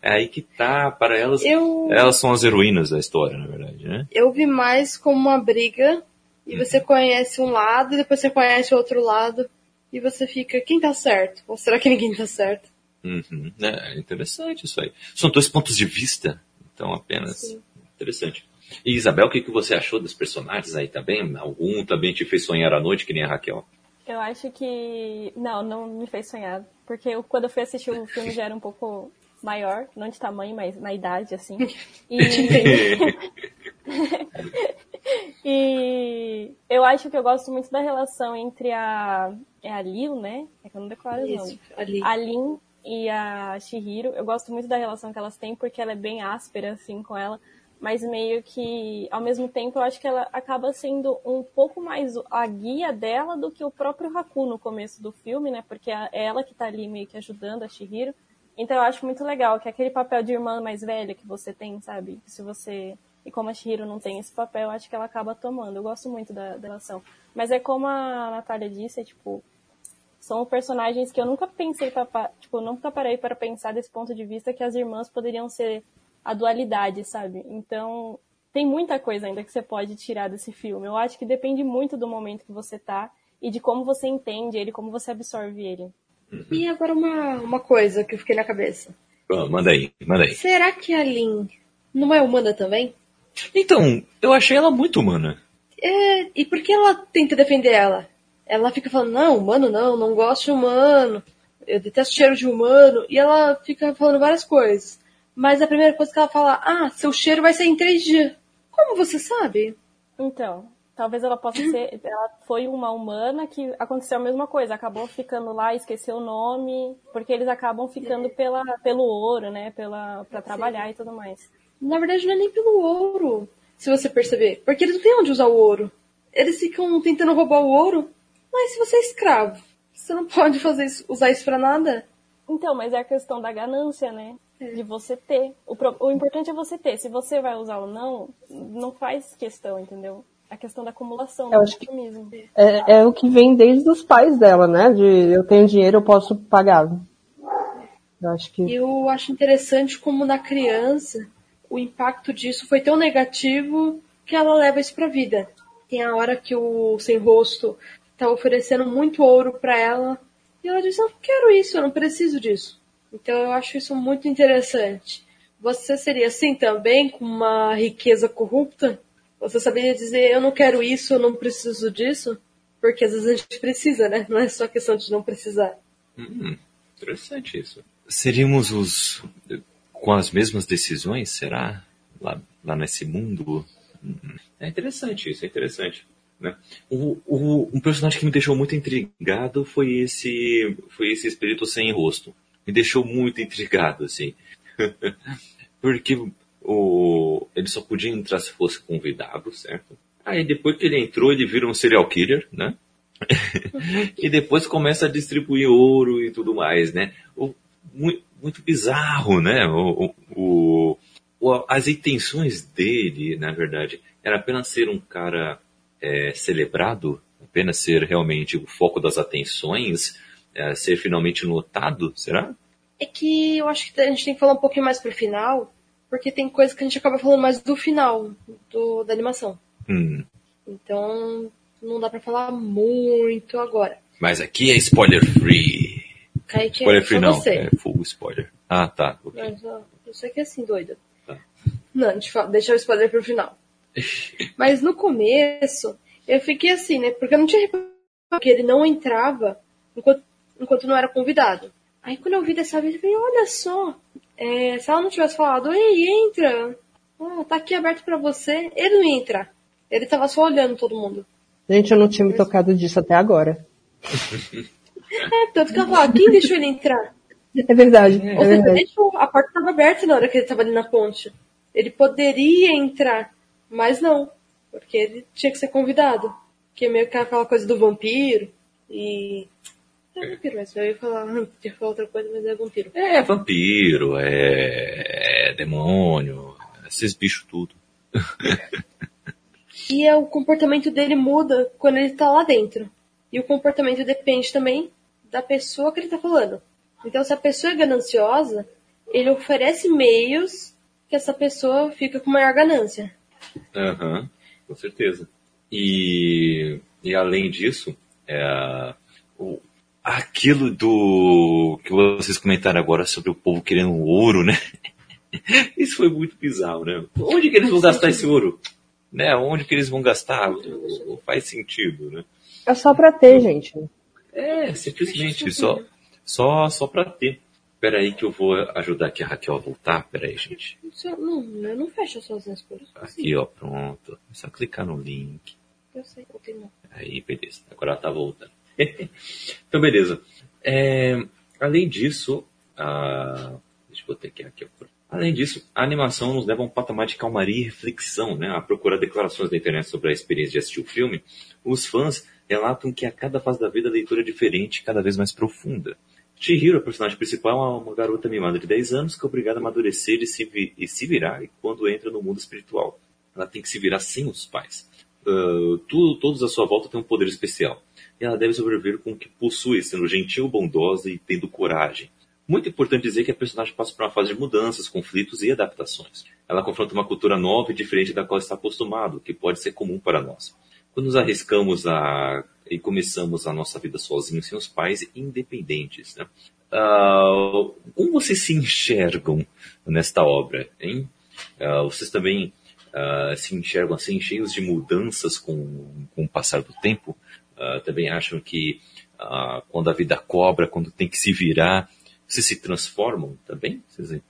É aí que tá, para elas, Eu- elas são as heroínas da história, na verdade, né? Eu vi mais como uma briga e você conhece um lado e depois você conhece o outro lado e você fica, quem tá certo? Ou será que ninguém tá certo? Uhum. É interessante isso aí. São dois pontos de vista, então apenas. Sim. Interessante. E Isabel, o que, que você achou dos personagens aí também? Algum também te fez sonhar à noite, que nem a Raquel? Eu acho que. Não, não me fez sonhar. Porque eu, quando eu fui assistir o filme já era um pouco maior, não de tamanho, mas na idade, assim. E, e eu acho que eu gosto muito da relação entre a. É a Lil, né? É que eu não declaro o nome. Isso, ali. A Lin e a Shihiro, eu gosto muito da relação que elas têm, porque ela é bem áspera, assim, com ela. Mas meio que, ao mesmo tempo, eu acho que ela acaba sendo um pouco mais a guia dela do que o próprio Haku no começo do filme, né? Porque é ela que tá ali meio que ajudando a Shihiro. Então eu acho muito legal, que aquele papel de irmã mais velha que você tem, sabe? Se você. E como a Shihiro não tem esse papel, eu acho que ela acaba tomando. Eu gosto muito da, relação. Mas é como a Natália disse, é tipo, são personagens que eu nunca pensei para tipo, eu nunca parei para pensar desse ponto de vista que as irmãs poderiam ser a dualidade, sabe? Então, tem muita coisa ainda que você pode tirar desse filme. Eu acho que depende muito do momento que você tá e de como você entende ele, como você absorve ele. E agora uma, uma coisa que eu fiquei na cabeça. Ah, manda aí, manda aí. Será que a Lin não é humana também? Então, eu achei ela muito humana. É, e por que ela tenta defender ela? Ela fica falando, não, humano não, não gosto de humano, eu detesto cheiro de humano, e ela fica falando várias coisas. Mas a primeira coisa que ela fala, ah, seu cheiro vai ser em três dias. Como você sabe? Então, talvez ela possa ser. Ela foi uma humana que aconteceu a mesma coisa, acabou ficando lá, esqueceu o nome, porque eles acabam ficando pela, pelo ouro, né? Pela, pra trabalhar e tudo mais. Na verdade, não é nem pelo ouro, se você perceber. Porque eles não têm onde usar o ouro. Eles ficam tentando roubar o ouro. Mas se você é escravo, você não pode fazer isso, usar isso pra nada. Então, mas é a questão da ganância, né? De você ter. O, pro- o importante é você ter. Se você vai usar ou não, não faz questão, entendeu? A questão da acumulação, Eu do acho que- consumismo. É, é o que vem desde os pais dela, né? De eu tenho dinheiro, eu posso pagar. Eu acho que. E eu acho interessante como na criança o impacto disso foi tão negativo que ela leva isso pra vida. Tem a hora que o sem rosto tá oferecendo muito ouro pra ela e ela diz: Eu não quero isso, eu não preciso disso. Então eu acho isso muito interessante. Você seria assim também, com uma riqueza corrupta? Você saberia dizer: Eu não quero isso, eu não preciso disso? Porque às vezes a gente precisa, né? Não é só questão de não precisar. Hum, interessante isso. Seríamos os. com as mesmas decisões, será? Lá, lá nesse mundo? É interessante isso, é interessante. Né? O, o- um personagem que me deixou muito intrigado foi esse, foi esse espírito sem rosto. Me deixou muito intrigado, assim. Porque o, ele só podia entrar se fosse convidado, certo? Aí depois que ele entrou, ele vira um serial killer, né? e depois começa a distribuir ouro e tudo mais, né? O, muito, muito bizarro, né? O, o- o- as intenções dele, na verdade, era apenas ser um cara é, celebrado, apenas ser realmente o foco das atenções, é, ser finalmente notado, será? É que eu acho que a gente tem que falar um pouquinho mais pro final, porque tem coisa que a gente acaba falando mais do final do, da animação. Hum, Então, não dá pra falar muito agora. mas aqui é spoiler free. Kaique, Spoiler é free só não, você. é full spoiler. Ah, tá. ok. Mas, ó, você que é assim, doida. Tá. Não, eu deixa o spoiler pro final. Mas no começo, eu fiquei assim, né? Porque eu não tinha reparado que ele não entrava enquanto, enquanto não era convidado. Aí quando eu vi dessa vez, eu falei, olha só, é, se ela não tivesse falado, ei, entra, ah, tá aqui aberto pra você, ele não ia entrar. Ele tava só olhando todo mundo. Gente, eu não tinha me tocado disso até agora. É, tanto que ela falou, quem deixou ele entrar? É verdade, é Ou seja, verdade. deixou, a porta estava aberta na hora que ele estava ali na ponte. Ele poderia entrar, mas não, porque ele tinha que ser convidado. que é meio que aquela coisa do vampiro. E. É vampiro, mas eu ia falar, ia falar outra coisa, mas é vampiro. É vampiro, é, é demônio, esses bichos tudo. e é, o comportamento dele muda quando ele tá lá dentro. E o comportamento depende também da pessoa que ele tá falando. Então, se a pessoa é gananciosa, ele oferece meios que essa pessoa fica com maior ganância. Aham, uhum, com certeza. E, e além disso, é, o, aquilo do que vocês comentaram agora sobre o povo querendo ouro, né? Isso foi muito bizarro, né? Onde que eles vão gastar esse ouro? Né? Onde que eles vão gastar? Não faz sentido, né? É só pra ter, gente. É, simplesmente, só, só, só pra ter. Pera aí que eu vou ajudar aqui a Raquel a voltar. Pera aí, gente. Não, eu não fecho sozinho as coisas. Aqui, ó, pronto. É só clicar no link. Eu sei, eu não. Aí, beleza. Agora ela tá voltando. então, beleza. É, além disso, a... deixa eu botar aqui, aqui Além disso, a animação nos leva a um patamar de calmaria e reflexão, né? A procurar declarações da internet sobre a experiência de assistir o filme, os fãs relatam que a cada fase da vida a leitura é diferente cada vez mais profunda. Chihiro, a personagem principal, é uma garota mimada de 10 anos que é obrigada a amadurecer e se, vi e se virar quando entra no mundo espiritual. Ela tem que se virar sem os pais. Uh, tudo, todos à sua volta têm um poder especial. Ela deve sobreviver com o que possui, sendo gentil, bondosa e tendo coragem. Muito importante dizer que a personagem passa por uma fase de mudanças, conflitos e adaptações. Ela confronta uma cultura nova e diferente da qual está acostumado, que pode ser comum para nós. Quando nos arriscamos a e começamos a nossa vida sozinhos, sem os pais, independentes, né? Uh, como vocês se enxergam nesta obra, hein? Uh, vocês também uh, se enxergam assim, cheios de mudanças com, com o passar do tempo? Também acham que quando a vida cobra, quando tem que se virar, vocês se transformam também? Vocês,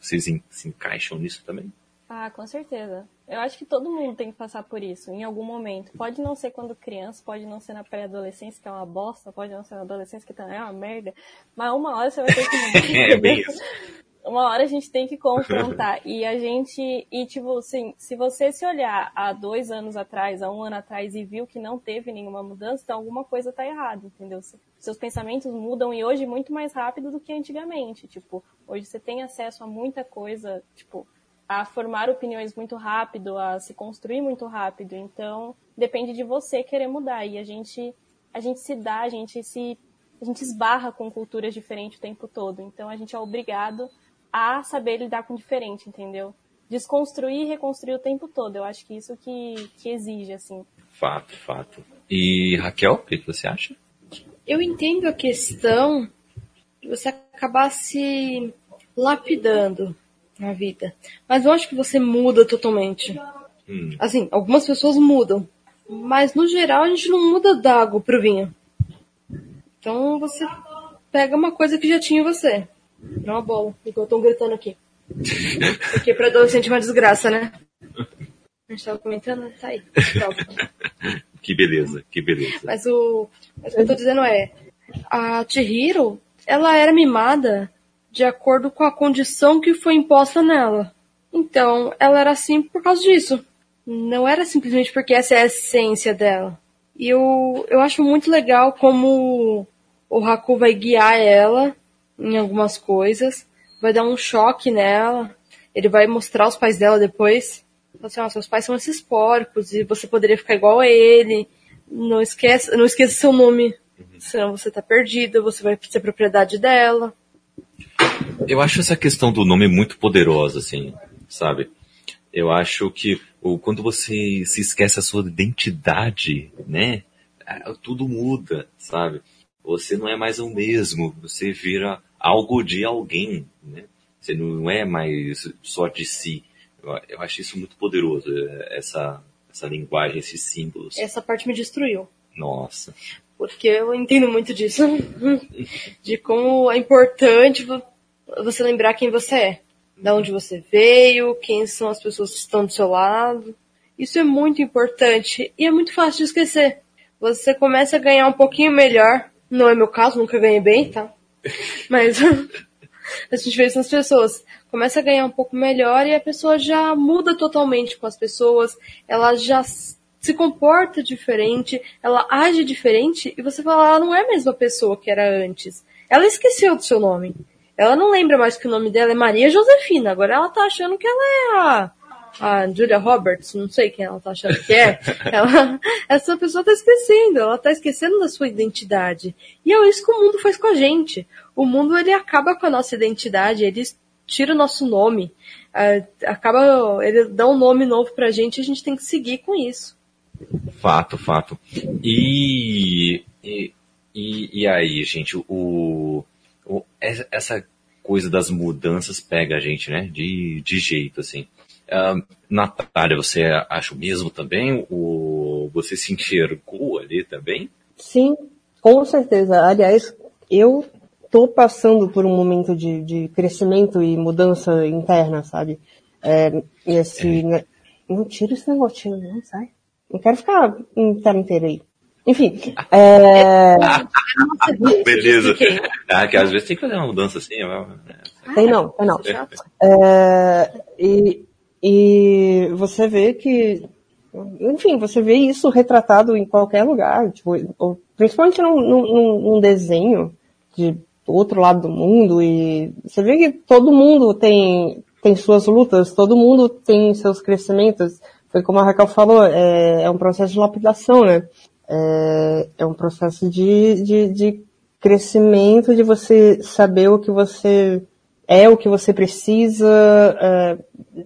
vocês se encaixam nisso também? Ah, com certeza. Eu acho que todo mundo tem que passar por isso, em algum momento. Pode não ser quando criança, pode não ser na pré-adolescência, que é uma bosta, pode não ser na adolescência, que também é uma merda. Mas uma hora você vai ter que mudar. é, bem isso. Uma hora a gente tem que confrontar. e a gente, e tipo, assim, se você se olhar há dois anos atrás, há um ano atrás e viu que não teve nenhuma mudança, então alguma coisa tá errada, entendeu? seus pensamentos mudam e hoje muito mais rápido do que antigamente. Tipo, hoje você tem acesso a muita coisa, tipo, a formar opiniões muito rápido, a se construir muito rápido. Então, depende de você querer mudar. E a gente, a gente se dá, a gente se, a gente esbarra com culturas diferentes o tempo todo. Então, a gente é obrigado a saber lidar com diferente, entendeu? Desconstruir e reconstruir o tempo todo. Eu acho que isso que, que exige, assim. Fato, fato. E Raquel, o que você acha? Eu entendo a questão de você acabar se lapidando na vida. Mas eu acho que você muda totalmente. Hum. Assim, algumas pessoas mudam. Mas no geral a gente não muda da água pro vinho. Então você pega uma coisa que já tinha em você. Não uma bola, igual estão gritando aqui. Porque pra adolescente é uma desgraça, né? A gente tava comentando, tá aí. Que beleza, que beleza. Mas o, mas o que eu tô dizendo é, a Chihiro, ela era mimada de acordo com a condição que foi imposta nela. Então, ela era assim por causa disso. Não era simplesmente porque essa é a essência dela. E eu, eu acho muito legal como o Haku vai guiar ela em algumas coisas, vai dar um choque nela, ele vai mostrar os pais dela depois, assim, ó, seus pais são esses porcos e você poderia ficar igual a ele. Não esqueça, não esqueça seu nome, uhum. senão você tá perdido, você vai ser propriedade dela. Eu acho essa questão do nome muito poderosa, assim, sabe? Eu acho que o, quando você se esquece a sua identidade, né? Tudo muda, sabe? Você não é mais o mesmo, você vira algo de alguém, né? Você não é mais só de si. Eu, eu acho isso muito poderoso, essa, essa linguagem, esses símbolos. Essa parte me destruiu. Nossa. Porque eu entendo muito disso. de como é importante você lembrar quem você é. Da onde você veio, quem são as pessoas que estão do seu lado. Isso é muito importante e é muito fácil de esquecer. Você começa a ganhar um pouquinho melhor. Não é meu caso, nunca ganhei bem, tá? Mas a gente vê isso nas pessoas começa a ganhar um pouco melhor e a pessoa já muda totalmente com as pessoas, ela já se comporta diferente, ela age diferente, e você fala, ela não é a mesma pessoa que era antes. Ela esqueceu do seu nome. Ela não lembra mais que o nome dela é Maria Josefina. Agora ela tá achando que ela é a, a Julia Roberts, não sei quem ela tá achando que é. ela, essa pessoa tá esquecendo, ela tá esquecendo da sua identidade. E é isso que o mundo faz com a gente. O mundo ele acaba com a nossa identidade, ele tira o nosso nome, acaba, ele dá um nome novo pra gente e a gente tem que seguir com isso. Fato, fato. E, e, e, aí, gente, o, o, essa coisa das mudanças pega a gente, né? De, de jeito, assim. Uh, Natália, você acha o mesmo também? O, você se enxergou ali também? Sim, com certeza. Aliás, eu tô passando por um momento de, de crescimento e mudança interna, sabe? É, esse, é. Né? Não tira esse negocinho, não, sai. Não quero ficar um tempo inteiro aí. Enfim. É... Beleza. Ah, que às vezes tem que fazer uma mudança assim. Tem não, tem não. É, e, e você vê que. Enfim, você vê isso retratado em qualquer lugar. Tipo, principalmente num, num, num desenho de outro lado do mundo. E você vê que todo mundo tem, tem suas lutas, todo mundo tem seus crescimentos foi como a Raquel falou, é, é um processo de lapidação, né? É, é um processo de, de, de crescimento, de você saber o que você é, o que você precisa, é,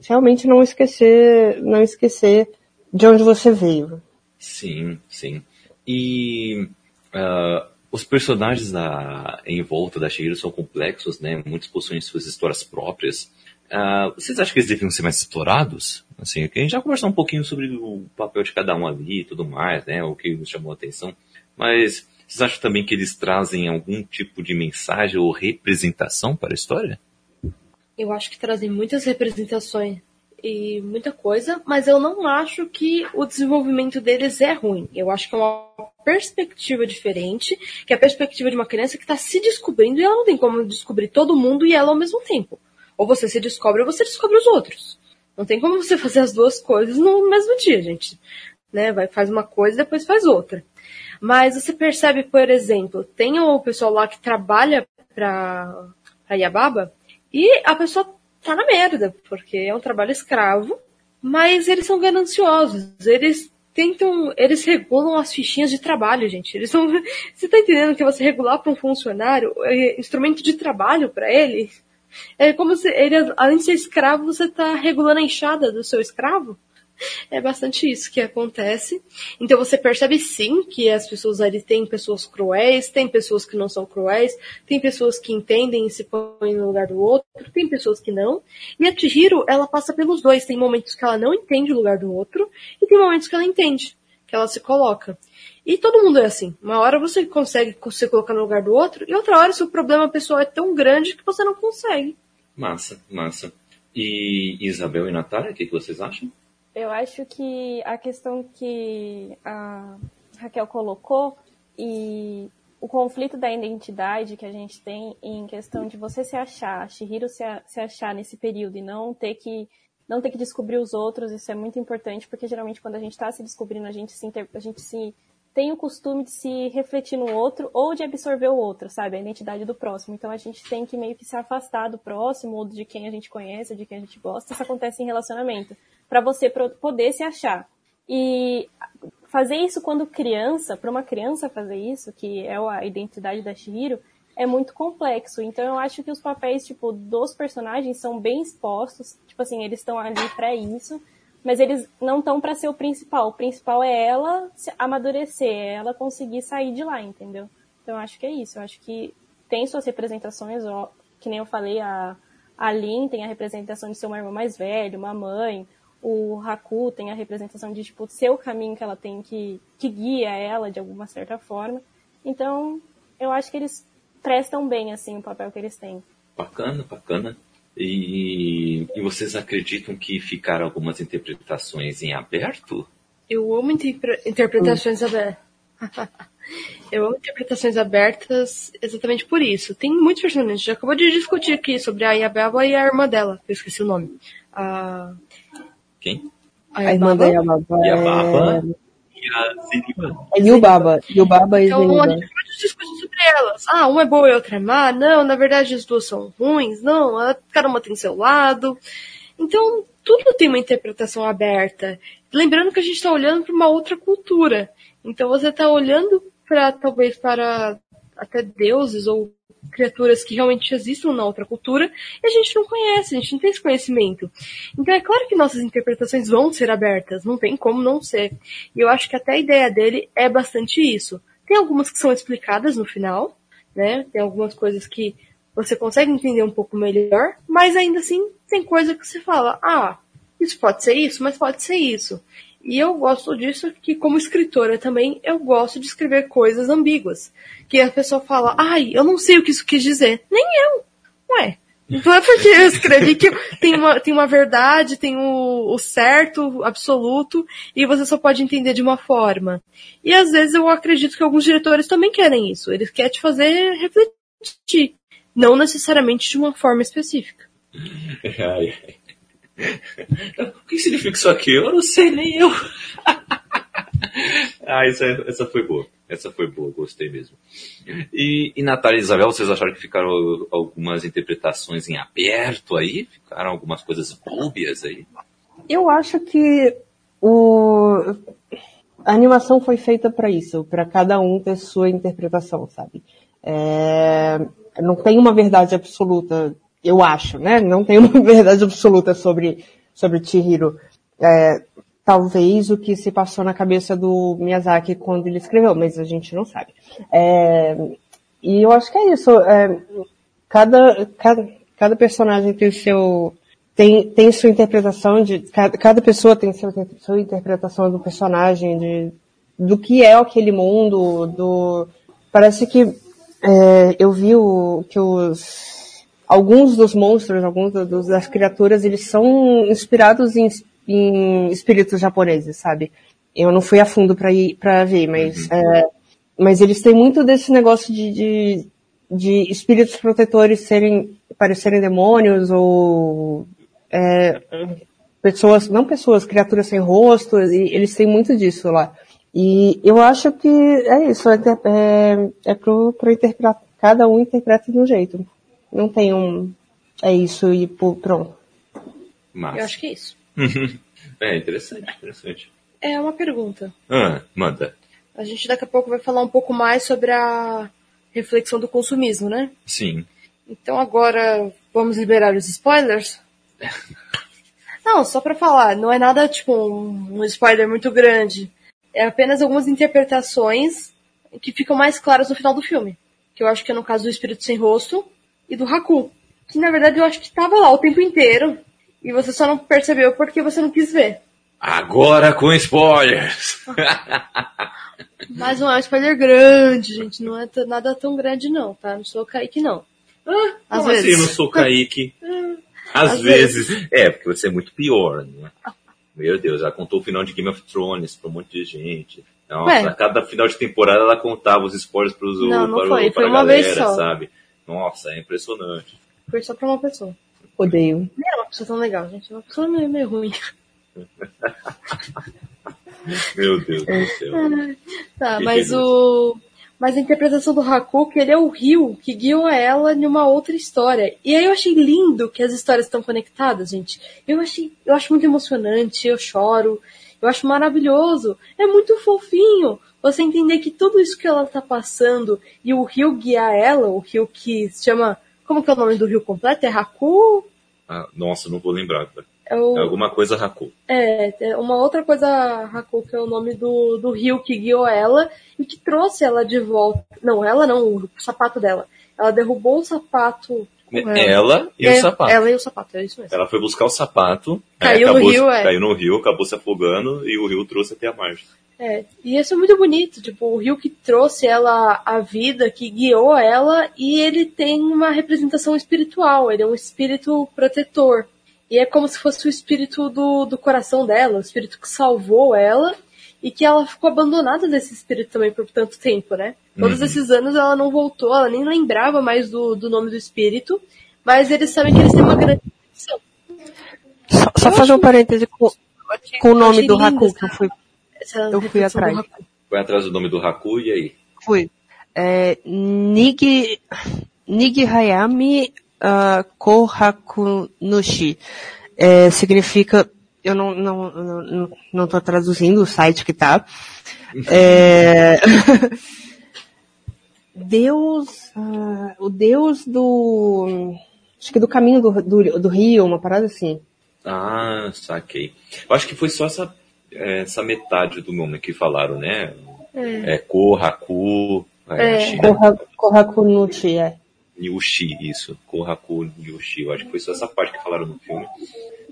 realmente não esquecer, não esquecer de onde você veio. Sim, sim. E uh, os personagens da, em volta da Shihiro são complexos, né? Muitos possuem suas histórias próprias. Uh, vocês acham que eles deviam ser mais explorados? Assim, a gente já conversou um pouquinho sobre o papel de cada um ali e tudo mais, né? O que nos chamou a atenção. Mas vocês acham também que eles trazem algum tipo de mensagem ou representação para a história? Eu acho que trazem muitas representações e muita coisa, mas eu não acho que o desenvolvimento deles é ruim. Eu acho que é uma perspectiva diferente, que é a perspectiva de uma criança que está se descobrindo e ela não tem como descobrir todo mundo e ela ao mesmo tempo. Ou você se descobre ou você descobre os outros. Não tem como você fazer as duas coisas no mesmo dia, gente. Né? Vai, faz uma coisa e depois faz outra. Mas você percebe, por exemplo, tem o pessoal lá que trabalha pra, pra Yababa e a pessoa tá na merda, porque é um trabalho escravo, mas eles são gananciosos. Eles tentam, eles regulam as fichinhas de trabalho, gente. Eles não, você tá entendendo que você regular para um funcionário é instrumento de trabalho para ele? É como se ele, além de ser escravo, você está regulando a enxada do seu escravo. É bastante isso que acontece. Então você percebe sim que as pessoas ali têm pessoas cruéis, tem pessoas que não são cruéis, tem pessoas que entendem e se põem no lugar do outro, tem pessoas que não. E a Chihiro, ela passa pelos dois. Tem momentos que ela não entende o lugar do outro e tem momentos que ela entende, que ela se coloca. E todo mundo é assim. Uma hora você consegue se colocar no lugar do outro, e outra hora seu problema pessoal é tão grande que você não consegue. Massa, massa. E Isabel e Natália, o que, que vocês acham? Eu acho que a questão que a Raquel colocou e o conflito da identidade que a gente tem em questão de você se achar, Shihiro se, se achar nesse período e não ter que não ter que descobrir os outros, isso é muito importante, porque geralmente quando a gente está se descobrindo, a gente se, a gente se tem o costume de se refletir no outro ou de absorver o outro, sabe? A identidade do próximo. Então a gente tem que meio que se afastar do próximo ou de quem a gente conhece, de quem a gente gosta. Isso acontece em relacionamento. para você poder se achar. E fazer isso quando criança, para uma criança fazer isso, que é a identidade da Shihiro, é muito complexo. Então eu acho que os papéis, tipo, dos personagens são bem expostos. Tipo assim, eles estão ali para isso mas eles não estão para ser o principal. O principal é ela amadurecer, é ela conseguir sair de lá, entendeu? Então eu acho que é isso. Eu acho que tem suas representações, ó, que nem eu falei, a, a Lin tem a representação de ser uma irmã mais velha, uma mãe. O Haku tem a representação de, tipo, ser o caminho que ela tem que, que guia ela de alguma certa forma. Então, eu acho que eles prestam bem, assim, o papel que eles têm. Bacana, bacana. E, e vocês acreditam que ficaram algumas interpretações em aberto? Eu amo interpretações hum. abertas. Eu amo interpretações abertas exatamente por isso. Tem muitos personagens. Já acabou de discutir aqui sobre a Yababa e a irmã dela. Eu esqueci o nome. A... Quem? A, a irmã da Yababa. Yababa. É Yubaba. Yubaba e Então a gente pode discutir sobre elas. Ah, uma é boa e outra é má. Não, na verdade as duas são ruins. Não, ela- cada uma tem seu lado. Então, tudo tem uma interpretação aberta. Lembrando que a gente está olhando para uma outra cultura. Então você está olhando para talvez para até deuses ou criaturas que realmente existam na outra cultura e a gente não conhece, a gente não tem esse conhecimento. Então é claro que nossas interpretações vão ser abertas, não tem como não ser. E eu acho que até a ideia dele é bastante isso. Tem algumas que são explicadas no final, né? Tem algumas coisas que você consegue entender um pouco melhor, mas ainda assim tem coisa que você fala, ah, isso pode ser isso, mas pode ser isso. E eu gosto disso que, como escritora também, eu gosto de escrever coisas ambíguas. Que a pessoa fala, ai, eu não sei o que isso quis dizer. Nem eu. Ué. Não é porque eu escrevi que tem uma, tem uma verdade, tem o, o certo, absoluto, e você só pode entender de uma forma. E às vezes eu acredito que alguns diretores também querem isso. Eles querem te fazer refletir. Não necessariamente de uma forma específica. Ai, ai. O que significa isso aqui? Eu não sei, nem eu. ah, essa, essa foi boa. Essa foi boa, gostei mesmo. E, e Natália e Isabel, vocês acharam que ficaram algumas interpretações em aberto aí? Ficaram algumas coisas dúbias aí? Eu acho que o... a animação foi feita para isso, para cada um ter sua interpretação, sabe? É... Não tem uma verdade absoluta, eu acho, né? Não tem uma verdade absoluta sobre, sobre Chihiro. É... Talvez o que se passou na cabeça do Miyazaki quando ele escreveu, mas a gente não sabe. É... E eu acho que é isso. É... Cada, cada, cada personagem tem seu, tem, tem sua interpretação de, cada, cada pessoa tem sua, sua interpretação do personagem, de, do que é aquele mundo, do, parece que, é, eu vi o, que os, alguns dos monstros, alguns dos, das criaturas, eles são inspirados em, em espíritos japoneses, sabe? Eu não fui a fundo pra ir, pra ver, mas, é, mas eles têm muito desse negócio de, de, de espíritos protetores serem, parecerem demônios ou é, pessoas, não pessoas, criaturas sem rosto, e eles têm muito disso lá. E eu acho que é isso, é, é, é pro interpretar, cada um interpreta de um jeito. Não tem um, é isso e pô, pronto. Mas... Eu acho que é isso. é, interessante, interessante. É uma pergunta. Ah, manda. A gente daqui a pouco vai falar um pouco mais sobre a reflexão do consumismo, né? Sim. Então agora vamos liberar os spoilers? Não, só pra falar, não é nada tipo um, um spoiler muito grande. É apenas algumas interpretações que ficam mais claras no final do filme. Que eu acho que é no caso do Espírito Sem Rosto e do Haku. Que na verdade eu acho que tava lá o tempo inteiro. E você só não percebeu porque você não quis ver. Agora com spoilers! Mas não é um spoiler grande, gente. Não é nada tão grande não, tá? Não sou o Kaique não. Ah, Às como vezes. assim eu não sou Kaique? Às, Às vezes. vezes. É, porque você é muito pior, né? Meu Deus, ela contou o final de Game of Thrones pra um monte de gente. Nossa, Ué. a cada final de temporada ela contava os spoilers pros não, não para, foi. para foi uma galera, vez só. sabe? Nossa, é impressionante. Foi só pra uma pessoa. Odeio. Nem era uma pessoa tão legal, gente. Uma pessoa meio, meio ruim. Meu Deus do céu. tá, que mas o. Mas a interpretação do Haku, que ele é o rio que guiou ela numa outra história. E aí eu achei lindo que as histórias estão conectadas, gente. Eu achei, eu acho muito emocionante, eu choro, eu acho maravilhoso. É muito fofinho você entender que tudo isso que ela tá passando e o rio guiar ela, o rio que se chama. Como que é o nome do rio completo? É Haku? Ah, nossa, não vou lembrar. É, o... é alguma coisa Haku. É, é, uma outra coisa Haku, que é o nome do, do rio que guiou ela e que trouxe ela de volta. Não, ela não, o sapato dela. Ela derrubou o sapato. Ela, ela e é, o sapato. Ela e o sapato, é isso mesmo. Ela foi buscar o sapato. Caiu acabou, no rio, é. Caiu no rio, acabou se afogando e o rio trouxe até a margem. É, e isso é muito bonito, tipo, o rio que trouxe ela à vida, que guiou ela, e ele tem uma representação espiritual, ele é um espírito protetor. E é como se fosse o espírito do, do coração dela, o espírito que salvou ela, e que ela ficou abandonada desse espírito também por tanto tempo, né? Todos Uhum. esses anos ela não voltou, ela nem lembrava mais do, do nome do espírito, mas eles sabem que eles têm uma grande missão. Só, só fazer um parêntese com, com o nome do Haku essa- que eu fui. Eu fui atrás. Foi atrás do nome do Haku e aí? Fui. É, Nigi, Nigi Hayami uh, Kohaku Nushi. É, significa, eu não, não, não, não, tô traduzindo o site que tá. É, Deus, ah, o Deus do, acho que do caminho do, do, do rio, uma parada assim. Ah, saquei. Eu acho que foi só essa, essa metade do nome que falaram, né? É, Ko, Haku, é, É. China, Koha- Kohaku Nushi, é. Nyushi, isso. Kohaku Nyushi. Eu acho que foi só essa parte que falaram no filme.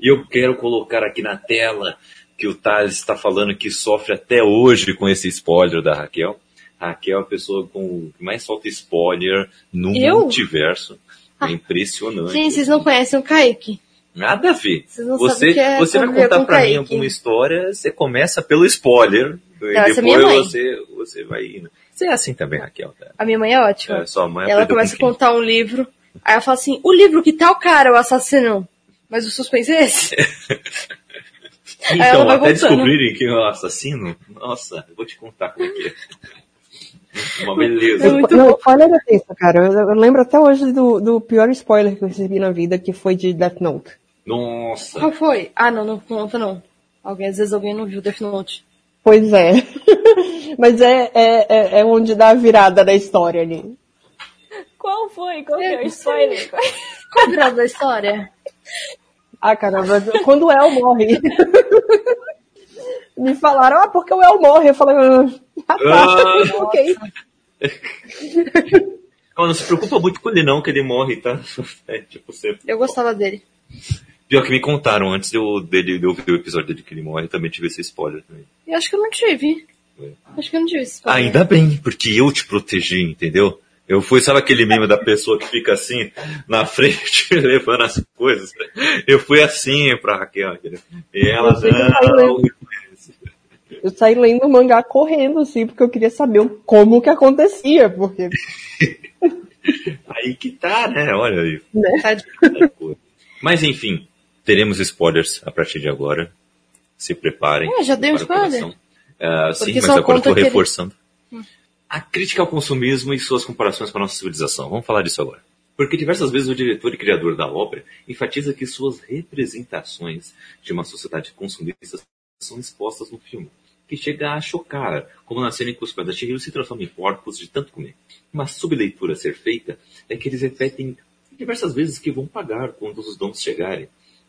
E eu quero colocar aqui na tela que o Thales está falando que sofre até hoje com esse spoiler da Raquel. Raquel é a pessoa com que mais solta spoiler no Eu? multiverso. É impressionante. Gente, vocês não conhecem o Kaique? Nada a ver. Não Você, é você vai contar com pra mim alguma história, você começa pelo spoiler. é e minha depois você, você vai indo. Você é assim também, Raquel. Tá? A minha mãe é ótima. É, sua mãe ela começa a com quem? contar um livro, aí ela fala assim, o livro que tal cara é o assassino? Mas o suspense é esse. Então, até voltando. descobrirem quem é o assassino, nossa, eu vou te contar como é que é. Uma beleza. É não, spoiler é tenso, cara. Eu, eu lembro até hoje do, do pior spoiler que eu recebi na vida, que foi de Death Note. Nossa. Qual foi? Ah, não, não conta não. Alguém, às vezes alguém não viu Death Note. Pois é. Mas é, é, é, é onde dá a virada da história ali. Qual foi? Qual que é o spoiler? Qual a virada da história? Ah, caramba, quando o El morre. Me falaram, ah, porque o El morre. Eu falei, ah, tá, Ah. ok. Não, não se preocupa muito com ele não, que ele morre, tá? É, tipo, você... Eu gostava dele. Pior que me contaram antes de eu, dele, de eu ver o episódio dele que ele morre, também tive esse spoiler também. Eu acho que eu não tive. É. Acho que eu não tive esse spoiler. Ainda bem, porque eu te protegi, entendeu? Eu fui, sabe aquele meme da pessoa que fica assim, na frente, levando as coisas? Eu fui assim pra Raquel? E ela, tá não, Eu saí lendo o mangá correndo, assim, porque eu queria saber como que acontecia, porque... aí que tá, né? Olha aí. Tadinho. Mas enfim, teremos spoilers a partir de agora. Se preparem. Ah, já deu spoiler? Ah, sim, mas agora tô que ele- reforçando. A crítica ao consumismo e suas comparações com a nossa civilização. Vamos falar disso agora. Porque diversas vezes o diretor e criador da obra enfatiza que suas representações de uma sociedade consumista são expostas no filme, que chega a chocar, como na cena em que os pés da Chihiro se transformam em porcos de tanto comer. Uma subleitura a ser feita é que eles repetem diversas vezes que vão pagar quando os dons chegarem,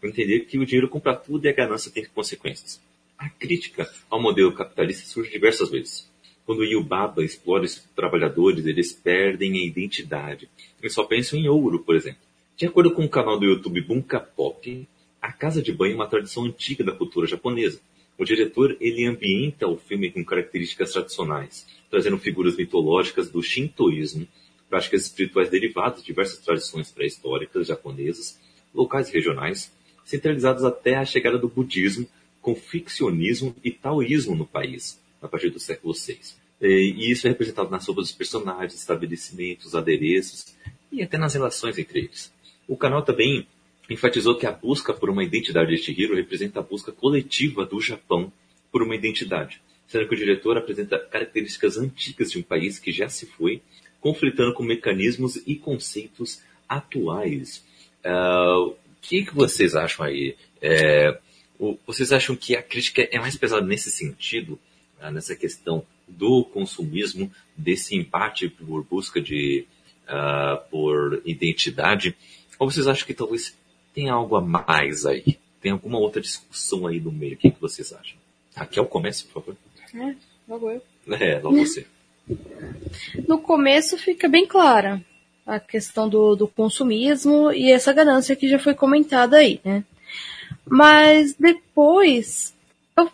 entender que o dinheiro compra tudo e a ganância tem consequências. A crítica ao modelo capitalista surge diversas vezes. Quando Yubaba explora os trabalhadores, eles perdem a identidade. Eles só pensam em ouro, por exemplo. De acordo com o canal do YouTube Bunka Pop, a casa de banho é uma tradição antiga da cultura japonesa. O diretor ele ambienta o filme com características tradicionais, trazendo figuras mitológicas do shintoísmo, práticas espirituais derivadas de diversas tradições pré-históricas japonesas, locais regionais, centralizadas até a chegada do budismo, com ficcionismo e taoísmo no país, a partir do século VI. E isso é representado nas roupas dos personagens, estabelecimentos, adereços e até nas relações entre eles. O canal também enfatizou que a busca por uma identidade de Chihiro representa a busca coletiva do Japão por uma identidade, sendo que o diretor apresenta características antigas de um país que já se foi, conflitando com mecanismos e conceitos atuais. O que, que vocês acham aí? É, vocês acham que a crítica é mais pesada nesse sentido, ah, nessa questão do consumismo, desse embate por busca de ah, por identidade? Ou vocês acham que talvez tenha algo a mais aí? Tem alguma outra discussão aí no meio? O que, que vocês acham? Raquel, comece, por favor. É, logo eu. É, logo você. No começo fica bem clara a questão do, do consumismo e essa ganância que já foi comentada aí, né? Mas depois, eu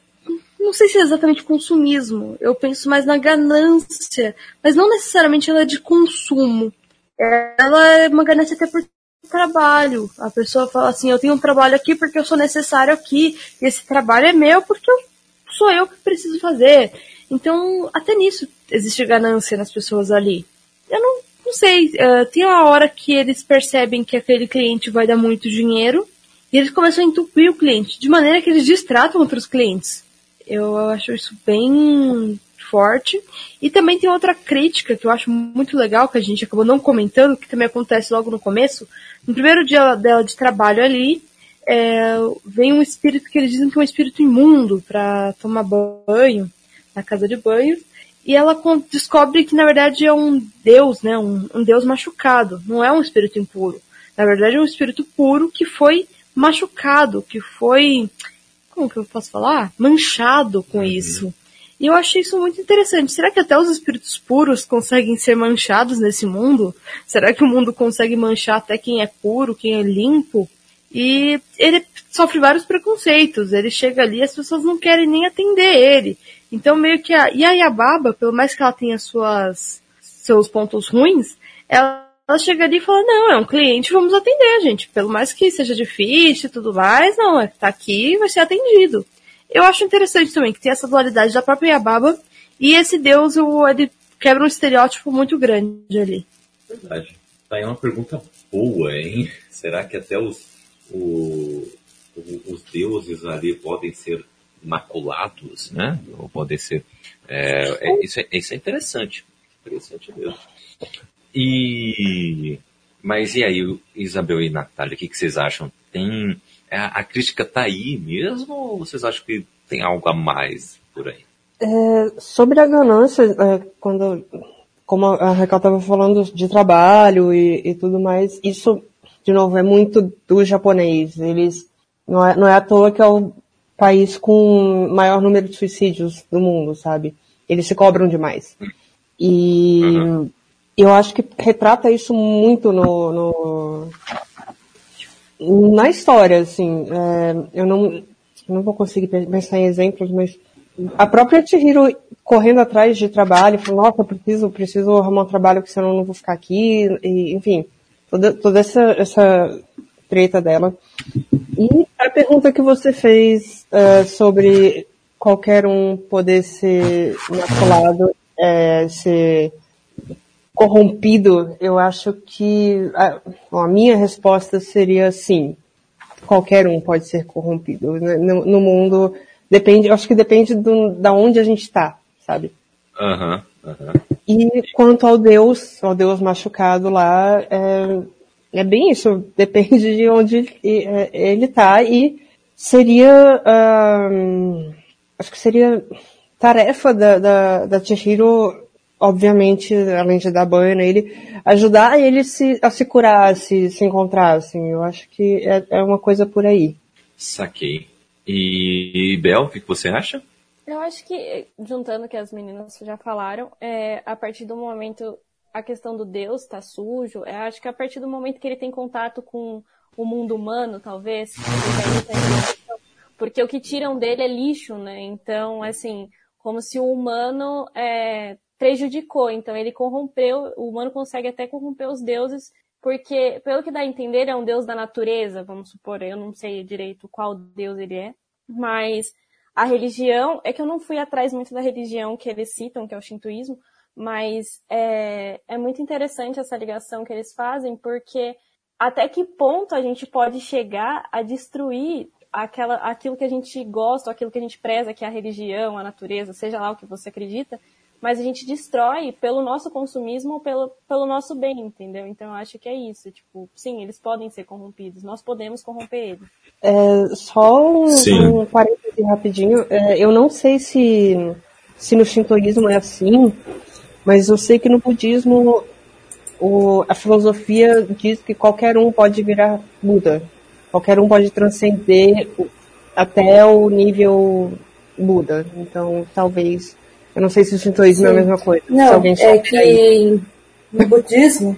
não sei se é exatamente consumismo, eu penso mais na ganância, mas não necessariamente ela é de consumo. Ela é uma ganância até por trabalho. A pessoa fala assim, eu tenho um trabalho aqui porque eu sou necessário aqui, e esse trabalho é meu porque eu, sou eu que preciso fazer. Então, até nisso existe ganância nas pessoas ali. Eu não, não sei, eh, tem uma hora que eles percebem que aquele cliente vai dar muito dinheiro e eles começam a entupir o cliente, de maneira que eles distratam outros clientes. Eu acho isso bem forte. E também tem outra crítica que eu acho muito legal, que a gente acabou não comentando, que também acontece logo no começo. No primeiro dia dela de trabalho ali, é, vem um espírito que eles dizem que é um espírito imundo para tomar banho na casa de banho. E ela descobre que na verdade é um deus, né? Um, um deus machucado. Não é um espírito impuro. Na verdade é um espírito puro que foi machucado, que foi, como que eu posso falar? Manchado com isso. E eu achei isso muito interessante. Será que até os espíritos puros conseguem ser manchados nesse mundo? Será que o mundo consegue manchar até quem é puro, quem é limpo? E ele sofre vários preconceitos. Ele chega ali e as pessoas não querem nem atender ele. Então meio que a, e a Yababa, pelo mais que ela tenha suas, seus pontos ruins, ela, ela e fala, não, é um cliente, vamos atender, gente. Pelo mais que seja difícil e tudo mais, não, é tá aqui vai ser atendido. Eu acho interessante também que tem essa dualidade da própria Yababa e esse deus, ele quebra um estereótipo muito grande ali. Verdade. Tá aí uma pergunta boa, hein? Será que até os o, os deuses ali podem ser maculados, né? Ou podem ser. É, é, isso, é, isso é interessante. Interessante mesmo. E. Mas e aí, Isabel e Natália, o que, que vocês acham? Tem. A, a crítica tá aí mesmo ou vocês acham que tem algo a mais por aí? É, sobre a ganância, é, quando, como a Raquel estava falando de trabalho e, e, tudo mais, isso de novo, é muito do japonês. Eles, não é, não é à toa que é o país com maior número de suicídios do mundo, sabe? Eles se cobram demais. E uhum. eu acho que retrata isso muito no, no na história, assim. É, eu não, não vou conseguir pensar em exemplos, mas a própria Chihiro correndo atrás de trabalho, falando, nossa, preciso, preciso arrumar um trabalho, porque senão eu não vou ficar aqui, e, enfim toda, toda essa, essa treta dela. E a pergunta que você fez uh, sobre qualquer um poder ser maculado, é, ser corrompido, eu acho que a, a, minha resposta seria sim. Qualquer um pode ser corrompido. No, no mundo, depende, acho que depende do, da onde a gente está, sabe? Aham. Uhum. E quanto ao Deus, ao Deus machucado lá, é, é bem isso, depende de onde é, ele está e seria, acho que seria tarefa da, da, da Chihiro, obviamente, além de dar banho nele, ajudar ele se, a se curar, a se, se encontrar, assim, eu acho que é, é uma coisa por aí. Saquei. E, Bel, o que você acha? Eu acho que, juntando o que as meninas já falaram, é, a partir do momento, a questão do Deus tá sujo, eu acho que a partir do momento que ele tem contato com o mundo humano, talvez, porque o que tiram dele é lixo, né? Então, assim, como se o humano é, prejudicou, então ele corrompeu, o humano consegue até corromper os deuses, porque, pelo que dá a entender, é um deus da natureza, vamos supor, eu não sei direito qual deus ele é, mas a religião, é que eu não fui atrás muito da religião que eles citam, que é o shintoísmo, mas é, é muito interessante essa ligação que eles fazem, porque até que ponto a gente pode chegar a destruir aquela, aquilo que a gente gosta, aquilo que a gente preza, que é a religião, a natureza, seja lá o que você acredita, mas a gente destrói pelo nosso consumismo ou pelo, pelo nosso bem, entendeu? Então eu acho que é isso, tipo, sim, eles podem ser corrompidos, nós podemos corromper eles. É, só um, um parêntese rapidinho, é, eu não sei se, se no shintoísmo é assim, mas eu sei que no budismo o, a filosofia diz que qualquer um pode virar Buda, qualquer um pode transcender até o nível Buda, então talvez eu não sei se o shintoísmo Sim. é a mesma coisa. Não, é que aí. no budismo,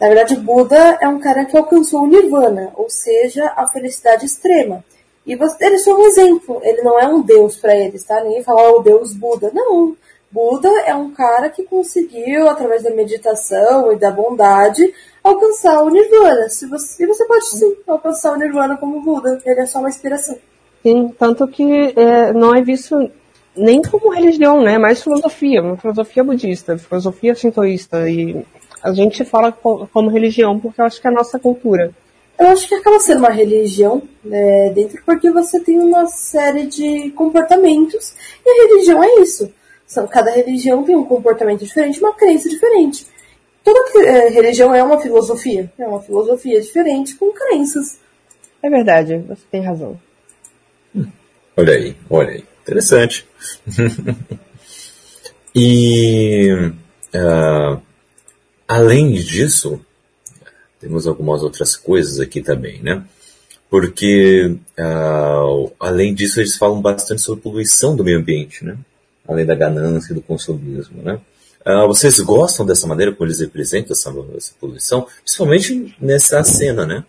na verdade, o Buda é um cara que alcançou o nirvana, ou seja, a felicidade extrema. E você, ele é só um exemplo, ele não é um deus para eles, tá? Ninguém fala, oh, o deus Buda. Não, Buda é um cara que conseguiu, através da meditação e da bondade, alcançar o nirvana. Se você, e você pode sim alcançar o nirvana como Buda, ele é só uma inspiração. Sim, tanto que é, não é visto nem como religião, né? Mais filosofia, uma filosofia budista, filosofia sintoísta. E a gente fala como religião porque eu acho que é a nossa cultura. Eu acho que acaba sendo uma religião né, dentro, porque você tem uma série de comportamentos, e a religião é isso. São, cada religião tem um comportamento diferente, uma crença diferente. Toda é, religião é uma filosofia, é uma filosofia diferente com crenças. É verdade, você tem razão. Olha aí, olha aí. Interessante. e uh, além disso, temos algumas outras coisas aqui também, né? Porque uh, além disso eles falam bastante sobre poluição do meio ambiente, né? Além da ganância e do consumismo, né? Uh, vocês gostam dessa maneira como eles representam essa, essa poluição? Principalmente nessa cena, né?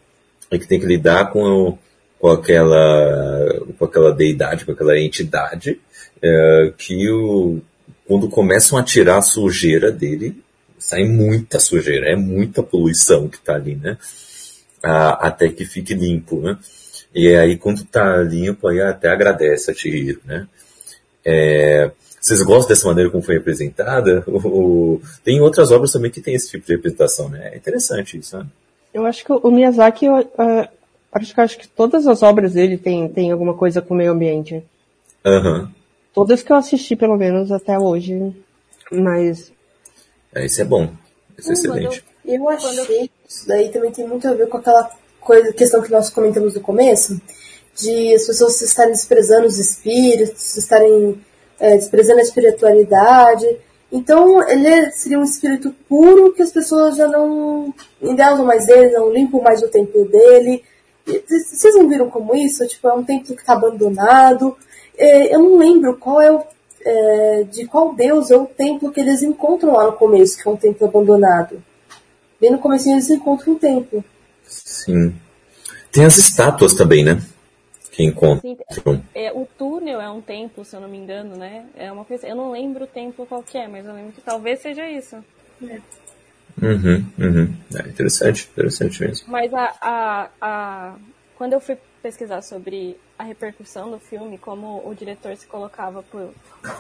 É que tem que lidar com com aquela, com aquela deidade, com aquela entidade, é, que o, quando começam a tirar a sujeira dele, sai muita sujeira, é muita poluição que está ali, né? Ah, até que fique limpo, né? E aí quando está limpo, aí até agradece a Chihiro, né? É, vocês gostam dessa maneira como foi representada? tem outras obras também que tem esse tipo de representação, né? É interessante isso, né? Eu acho que o Miyazaki, uh, Acho que, acho que todas as obras dele tem, tem alguma coisa com o meio ambiente. Aham. Uhum. Todas que eu assisti, pelo menos, até hoje. Mas. É, isso é bom. Isso é excelente. Eu, eu achei que isso daí também tem muito a ver com aquela coisa, questão que nós comentamos no começo, de as pessoas estarem desprezando os espíritos, estarem é, desprezando a espiritualidade. Então, ele seria um espírito puro que as pessoas já não endeusam mais dele, não limpam mais o templo dele, vocês não viram como isso? Tipo, é um templo que está abandonado. É, eu não lembro qual é o. É, de qual deus é o templo que eles encontram lá no começo, que é um templo abandonado. Bem no começo eles encontram um templo. Sim. Tem as estátuas também, né? Que encontram. Sim, é, o túnel é um templo, se eu não me engano, né? É uma coisa. Eu não lembro o templo qual é, mas eu lembro que talvez seja isso. É. Uhum, uhum. É interessante, interessante mesmo. Mas a, a, a, quando eu fui pesquisar sobre a repercussão do filme, como o diretor se colocava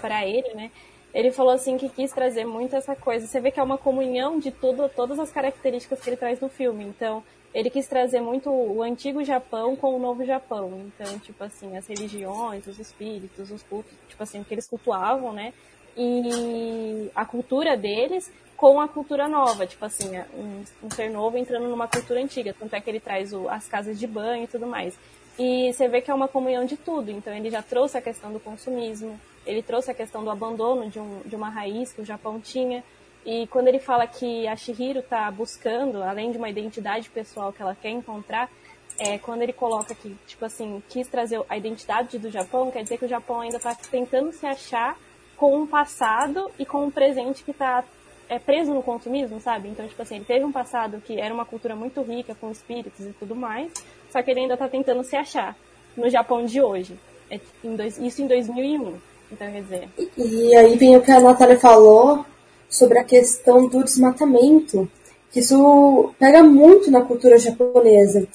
para ele, né? Ele falou assim que quis trazer muito essa coisa. Você vê que é uma comunhão de tudo, todas as características que ele traz no filme. Então, ele quis trazer muito o antigo Japão com o novo Japão. Então, tipo assim, as religiões, os espíritos, os cultos, tipo assim, o que eles cultuavam, né? E a cultura deles com a cultura nova, tipo assim, um, um ser novo entrando numa cultura antiga. Tanto é que ele traz o, as casas de banho e tudo mais. E você vê que é uma comunhão de tudo. Então ele já trouxe a questão do consumismo, ele trouxe a questão do abandono de, um, de uma raiz que o Japão tinha. E quando ele fala que a Shihiro está buscando, além de uma identidade pessoal que ela quer encontrar, é, quando ele coloca que, tipo assim, quis trazer a identidade do Japão, quer dizer que o Japão ainda está tentando se achar com um passado e com um presente que está é preso no consumismo, sabe? Então, tipo assim, ele teve um passado que era uma cultura muito rica, com espíritos e tudo mais, só que ele ainda tá tentando se achar no Japão de hoje. É em dois, isso em 2001. Então, quer dizer... E, e aí vem o que a Natália falou sobre a questão do desmatamento, que isso pega muito na cultura japonesa.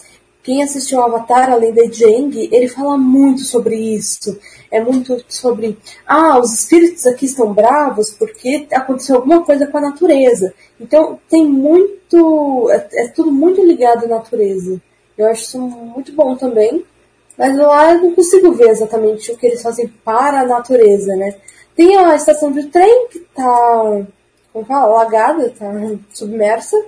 Quem assistiu ao Avatar, além de Jeng, ele fala muito sobre isso. É muito sobre, ah, os espíritos aqui estão bravos porque aconteceu alguma coisa com a natureza. Então tem muito, é, é tudo muito ligado à natureza. Eu acho isso muito bom também. Mas lá eu não consigo ver exatamente o que eles fazem para a natureza, né? Tem a estação de trem que tá, como fala, alagada, tá submersa.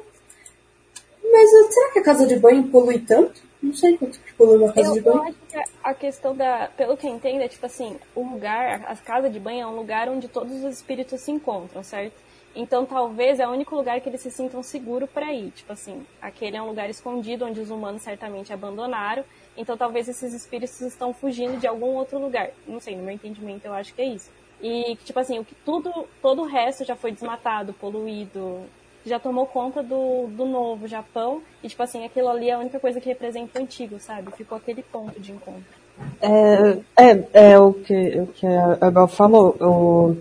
Mas será que a casa de banho polui tanto? Não sei quanto que pulou na casa eu, de banho. Eu acho que a questão da. Pelo que eu entendo, é tipo assim: o lugar, a casa de banho é um lugar onde todos os espíritos se encontram, certo? Então talvez é o único lugar que eles se sintam seguros para ir. Tipo assim, aquele é um lugar escondido onde os humanos certamente abandonaram. Então talvez esses espíritos estão fugindo de algum outro lugar. Não sei, no meu entendimento eu acho que é isso. E tipo assim, o que tudo, todo o resto já foi desmatado, poluído, já tomou conta do, do novo Japão. E, tipo assim, aquilo ali é a única coisa que representa o antigo, sabe? Ficou aquele ponto de encontro. É, é, é o, que, o que a Bel falou. O,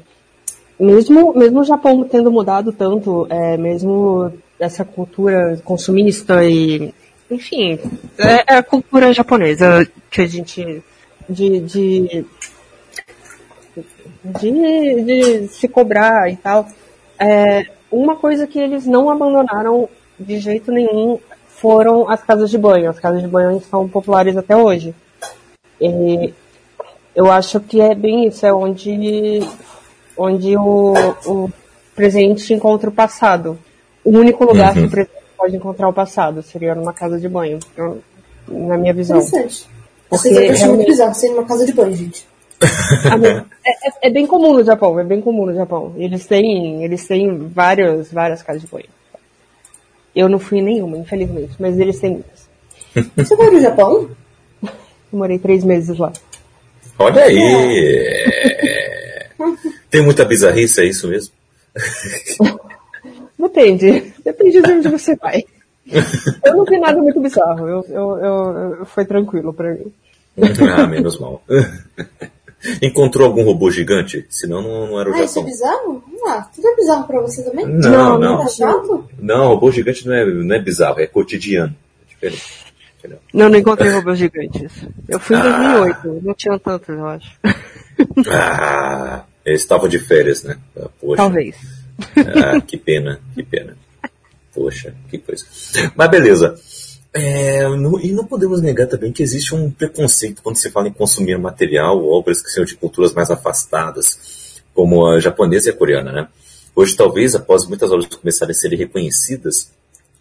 mesmo, mesmo o Japão tendo mudado tanto, é, mesmo essa cultura consumista e. Enfim, é, é a cultura japonesa que a gente. de, de de, de, se cobrar e tal. É, uma coisa que eles não abandonaram de jeito nenhum foram as casas de banho. As casas de banho são populares até hoje. E eu acho que é bem isso, é onde, onde o, o presente encontra o passado. O único lugar uhum. que o presente pode encontrar o passado seria numa casa de banho, na minha visão. Interessante. Porque Vocês acham muito bizarro ser numa casa de banho, gente. é, é, é, bem comum no Japão, é bem comum no Japão. Eles têm, eles têm várias, várias casas de banho. Eu não fui nenhuma, infelizmente, mas eles têm muitas. Você foi no Japão? Eu morei três meses lá. Olha aí! Tem muita bizarrice, é isso mesmo? Depende. Depende de onde você vai. Eu não vi nada muito bizarro. Eu, eu, eu, foi tranquilo pra mim. Ah, menos mal. Encontrou algum robô gigante? Senão não, não era o ah, Japão. Ah, isso é bizarro? Ah, tudo é bizarro pra você também? Não, não. Não, é chato? não robô gigante não é, não é bizarro, é cotidiano. É diferente. Não, não encontrei robôs gigantes. Eu fui em ah. 2008, não tinha tantos, eu acho. Ah, eles estavam de férias, né? Poxa. Talvez. Ah, que pena, que pena. Poxa, que coisa. Mas beleza. É, e não podemos negar também que existe um preconceito quando se fala em consumir material, obras que são de culturas mais afastadas, como a japonesa e a coreana, né? Hoje, talvez, após muitas obras começarem a serem reconhecidas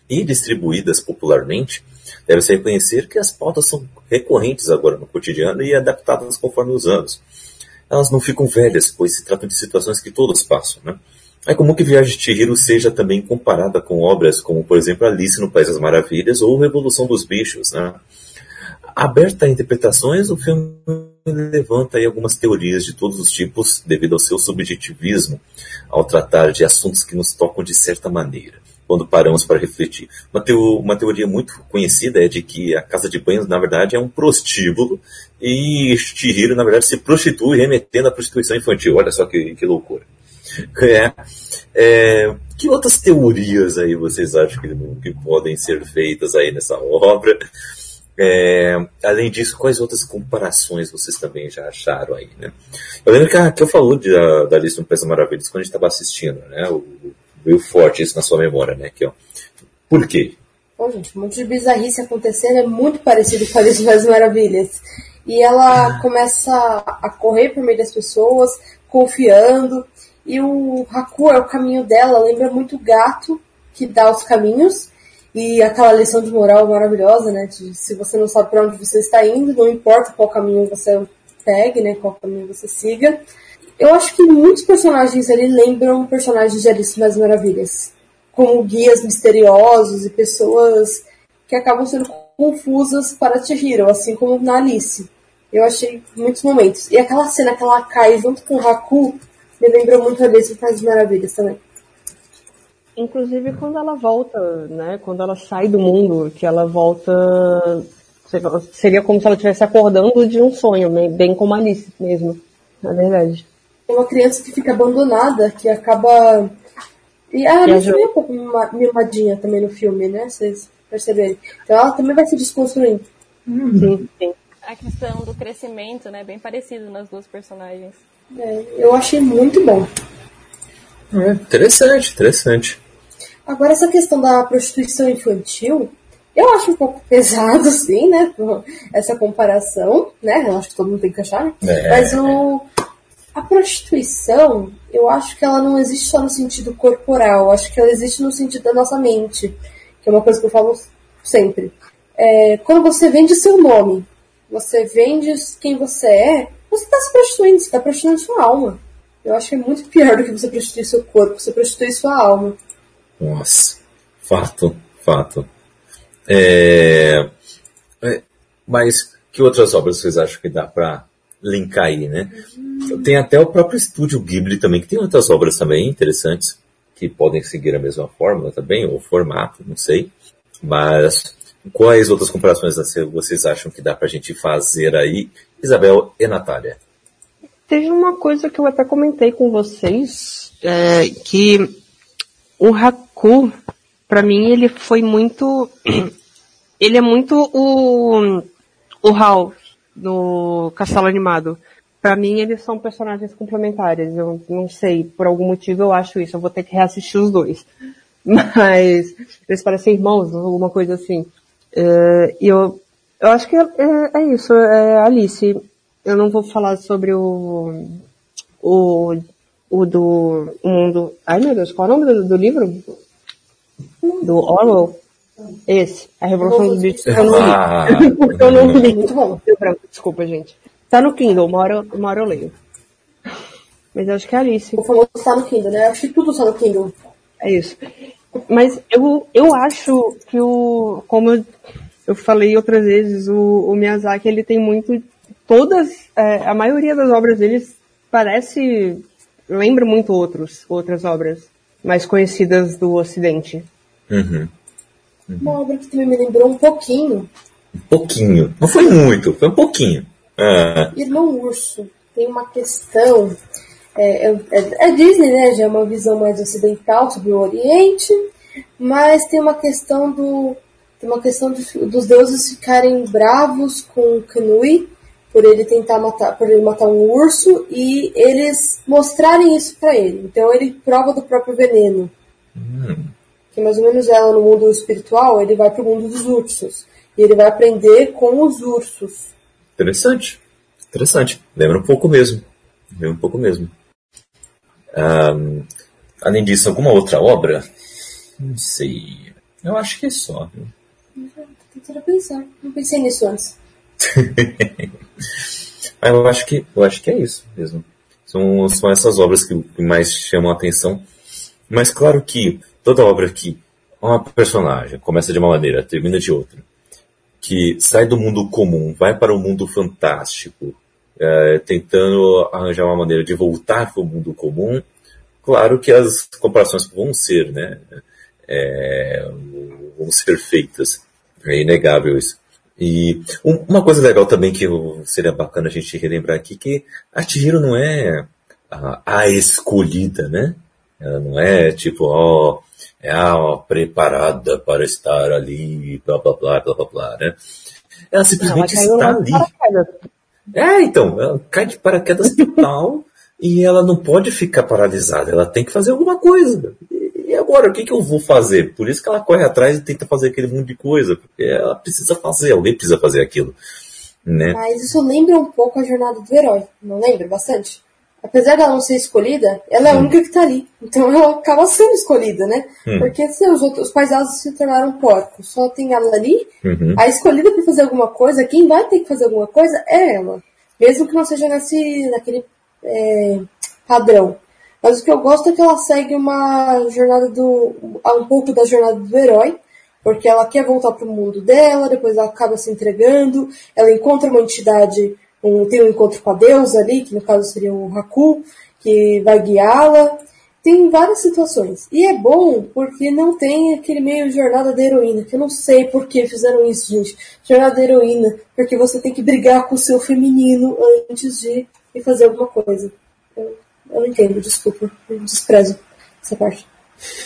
e distribuídas popularmente, deve-se reconhecer que as pautas são recorrentes agora no cotidiano e adaptadas conforme os anos. Elas não ficam velhas, pois se tratam de situações que todos passam, né? É comum que Viagem de Chihiro seja também comparada com obras como, por exemplo, Alice no País das Maravilhas ou Revolução dos Bichos. Né? Aberta a interpretações, o filme levanta algumas teorias de todos os tipos devido ao seu subjetivismo ao tratar de assuntos que nos tocam de certa maneira, quando paramos para refletir. Uma, teo uma teoria muito conhecida é de que a casa de banho, na verdade, é um prostíbulo e Chihiro, na verdade, se prostitui remetendo à prostituição infantil. Olha só que, que loucura. É, é, que outras teorias aí vocês acham que, que podem ser feitas aí nessa obra? É, além disso, quais outras comparações vocês também já acharam aí, né? Eu lembro que, a, que eu falou de, a, da lista do Peça Maravilhas quando a gente estava assistindo, né? O, veio forte isso na sua memória, né? Aqui, ó. Por quê? Bom, gente, um monte de bizarrice acontecendo é muito parecido com a lista das Maravilhas. E ela começa a correr por meio das pessoas, confiando, e o Haku é o caminho dela, lembra muito o gato que dá os caminhos. E aquela lição de moral maravilhosa, né? De, se você não sabe para onde você está indo, não importa qual caminho você pegue, né? Qual caminho você siga. Eu acho que muitos personagens ali lembram personagens de Alice das Maravilhas. Como guias misteriosos e pessoas que acabam sendo confusas para Chihiro, assim como na Alice. Eu achei muitos momentos. E aquela cena que ela cai junto com o Haku me lembrou muito a Alice Faz Maravilhas também. Inclusive quando ela volta, né? Quando ela sai do mundo, que ela volta. Seria como se ela estivesse acordando de um sonho, bem como Alice mesmo, na verdade. Tem uma criança que fica abandonada, que acaba. E a Alice é um pouco mimadinha também no filme, né? Vocês perceberem. Então ela também vai se desconstruindo. Sim, sim. A questão do crescimento, né? Bem parecido nas duas personagens. É, eu achei muito bom. É, interessante, interessante. Agora, essa questão da prostituição infantil, eu acho um pouco pesado, sim, né? Essa comparação, né? Eu acho que todo mundo tem que achar, né? É. Mas o, a prostituição, eu acho que ela não existe só no sentido corporal, acho que ela existe no sentido da nossa mente, que é uma coisa que eu falo sempre. É, quando você vende seu nome, você vende quem você é, você está se prostituindo, você está prostituindo sua alma. Eu acho que é muito pior do que você prostituir seu corpo, você prostitui sua alma. Nossa, fato, fato. É... É... Mas que outras obras vocês acham que dá para linkar aí, né? Uhum. Tem até o próprio estúdio Ghibli também, que tem outras obras também interessantes, que podem seguir a mesma fórmula também, ou formato, não sei. Mas quais outras comparações vocês acham que dá para a gente fazer aí Isabel e Natália. Teve uma coisa que eu até comentei com vocês, é, que o Haku, para mim, ele foi muito. Ele é muito o. O Hal no Castelo Animado. Para mim, eles são personagens complementares. Eu não sei, por algum motivo eu acho isso. Eu vou ter que reassistir os dois. mas eles parecem irmãos, alguma coisa assim. É, e eu, eu acho que é, é, é isso, é Alice. Eu não vou falar sobre o, o, o do mundo. Ai meu Deus, qual é o nome do, do livro? Do Orwell? Esse, A Revolução dos Bichos. Eu não li. Ah, eu não li. Muito bom. Desculpa, gente. Tá no Kindle, uma hora, uma hora eu leio. Mas eu acho que é Alice. O famoso tá no Kindle, né? Eu acho que tudo tá no Kindle. É isso. Mas eu, eu acho que o. Como eu, eu falei outras vezes, o, o Miyazaki ele tem muito. Todas. É, a maioria das obras dele parece. lembra muito outros, outras obras mais conhecidas do Ocidente. Uhum. Uma obra que também me lembrou um pouquinho. Um pouquinho. Não foi muito, foi um pouquinho. Ah, Irmão Urso. Tem uma questão. É, é, é Disney, né? Já é uma visão mais ocidental sobre o Oriente. Mas tem uma questão do. Tem uma questão de- dos deuses ficarem bravos com o Kanui por ele tentar matar, por ele matar um urso e eles mostrarem isso pra ele. Então ele prova do próprio veneno. Que mais ou menos ela no mundo espiritual, ele vai pro mundo dos ursos. E ele vai aprender com os ursos. interessante. Interessante. Lembra um pouco mesmo. Lembra um pouco mesmo. Ah, além disso, alguma outra obra? Não sei. Eu acho que é só. viu? Tentando pensar. Não pensei nisso antes. Mas eu acho que, eu acho que é isso mesmo. São, são essas obras que que mais chamam a atenção. Mas claro que toda obra que uma personagem começa de uma maneira, termina de outra, que sai do mundo comum, vai para o mundo fantástico, é, tentando arranjar uma maneira de voltar para o mundo comum, claro que as comparações vão ser, né? É, vão ser feitas. É inegável isso. E um- uma coisa legal também que seria bacana a gente relembrar aqui, que a Chihiro não é a, a escolhida, né? Ela não é tipo, ó, é a preparada para estar ali, blá blá blá blá blá blá, né? Ela Ela simplesmente caiu está lá ali. É, então, ela cai de paraquedas total e ela não pode ficar paralisada, ela tem que fazer alguma coisa. E agora, o que, que eu vou fazer? Por isso que ela corre atrás e tenta fazer aquele monte de coisa, porque ela precisa fazer, alguém precisa fazer aquilo. Né? Mas isso lembra um pouco a jornada do herói. Não lembra bastante? Apesar dela não ser escolhida, ela é a única que tá ali. Então ela acaba sendo escolhida, né? Hum. Porque se os outros os paisados se tornaram porcos, só tem ela ali, Uhum. a escolhida para fazer alguma coisa, quem vai ter que fazer alguma coisa é ela. Mesmo que não seja nesse, naquele é, padrão. Mas o que eu gosto é que ela segue uma jornada do. um pouco da jornada do herói, porque ela quer voltar para o mundo dela, depois ela acaba se entregando, ela encontra uma entidade, um, tem um encontro com a deusa ali, que no caso seria o Haku, que vai guiá-la. Tem várias situações. E é bom porque não tem aquele meio jornada da heroína, que eu não sei por que fizeram isso, gente. Jornada da heroína, porque você tem que brigar com o seu feminino antes de fazer alguma coisa. Eu entendo, desculpa. Eu desprezo essa parte.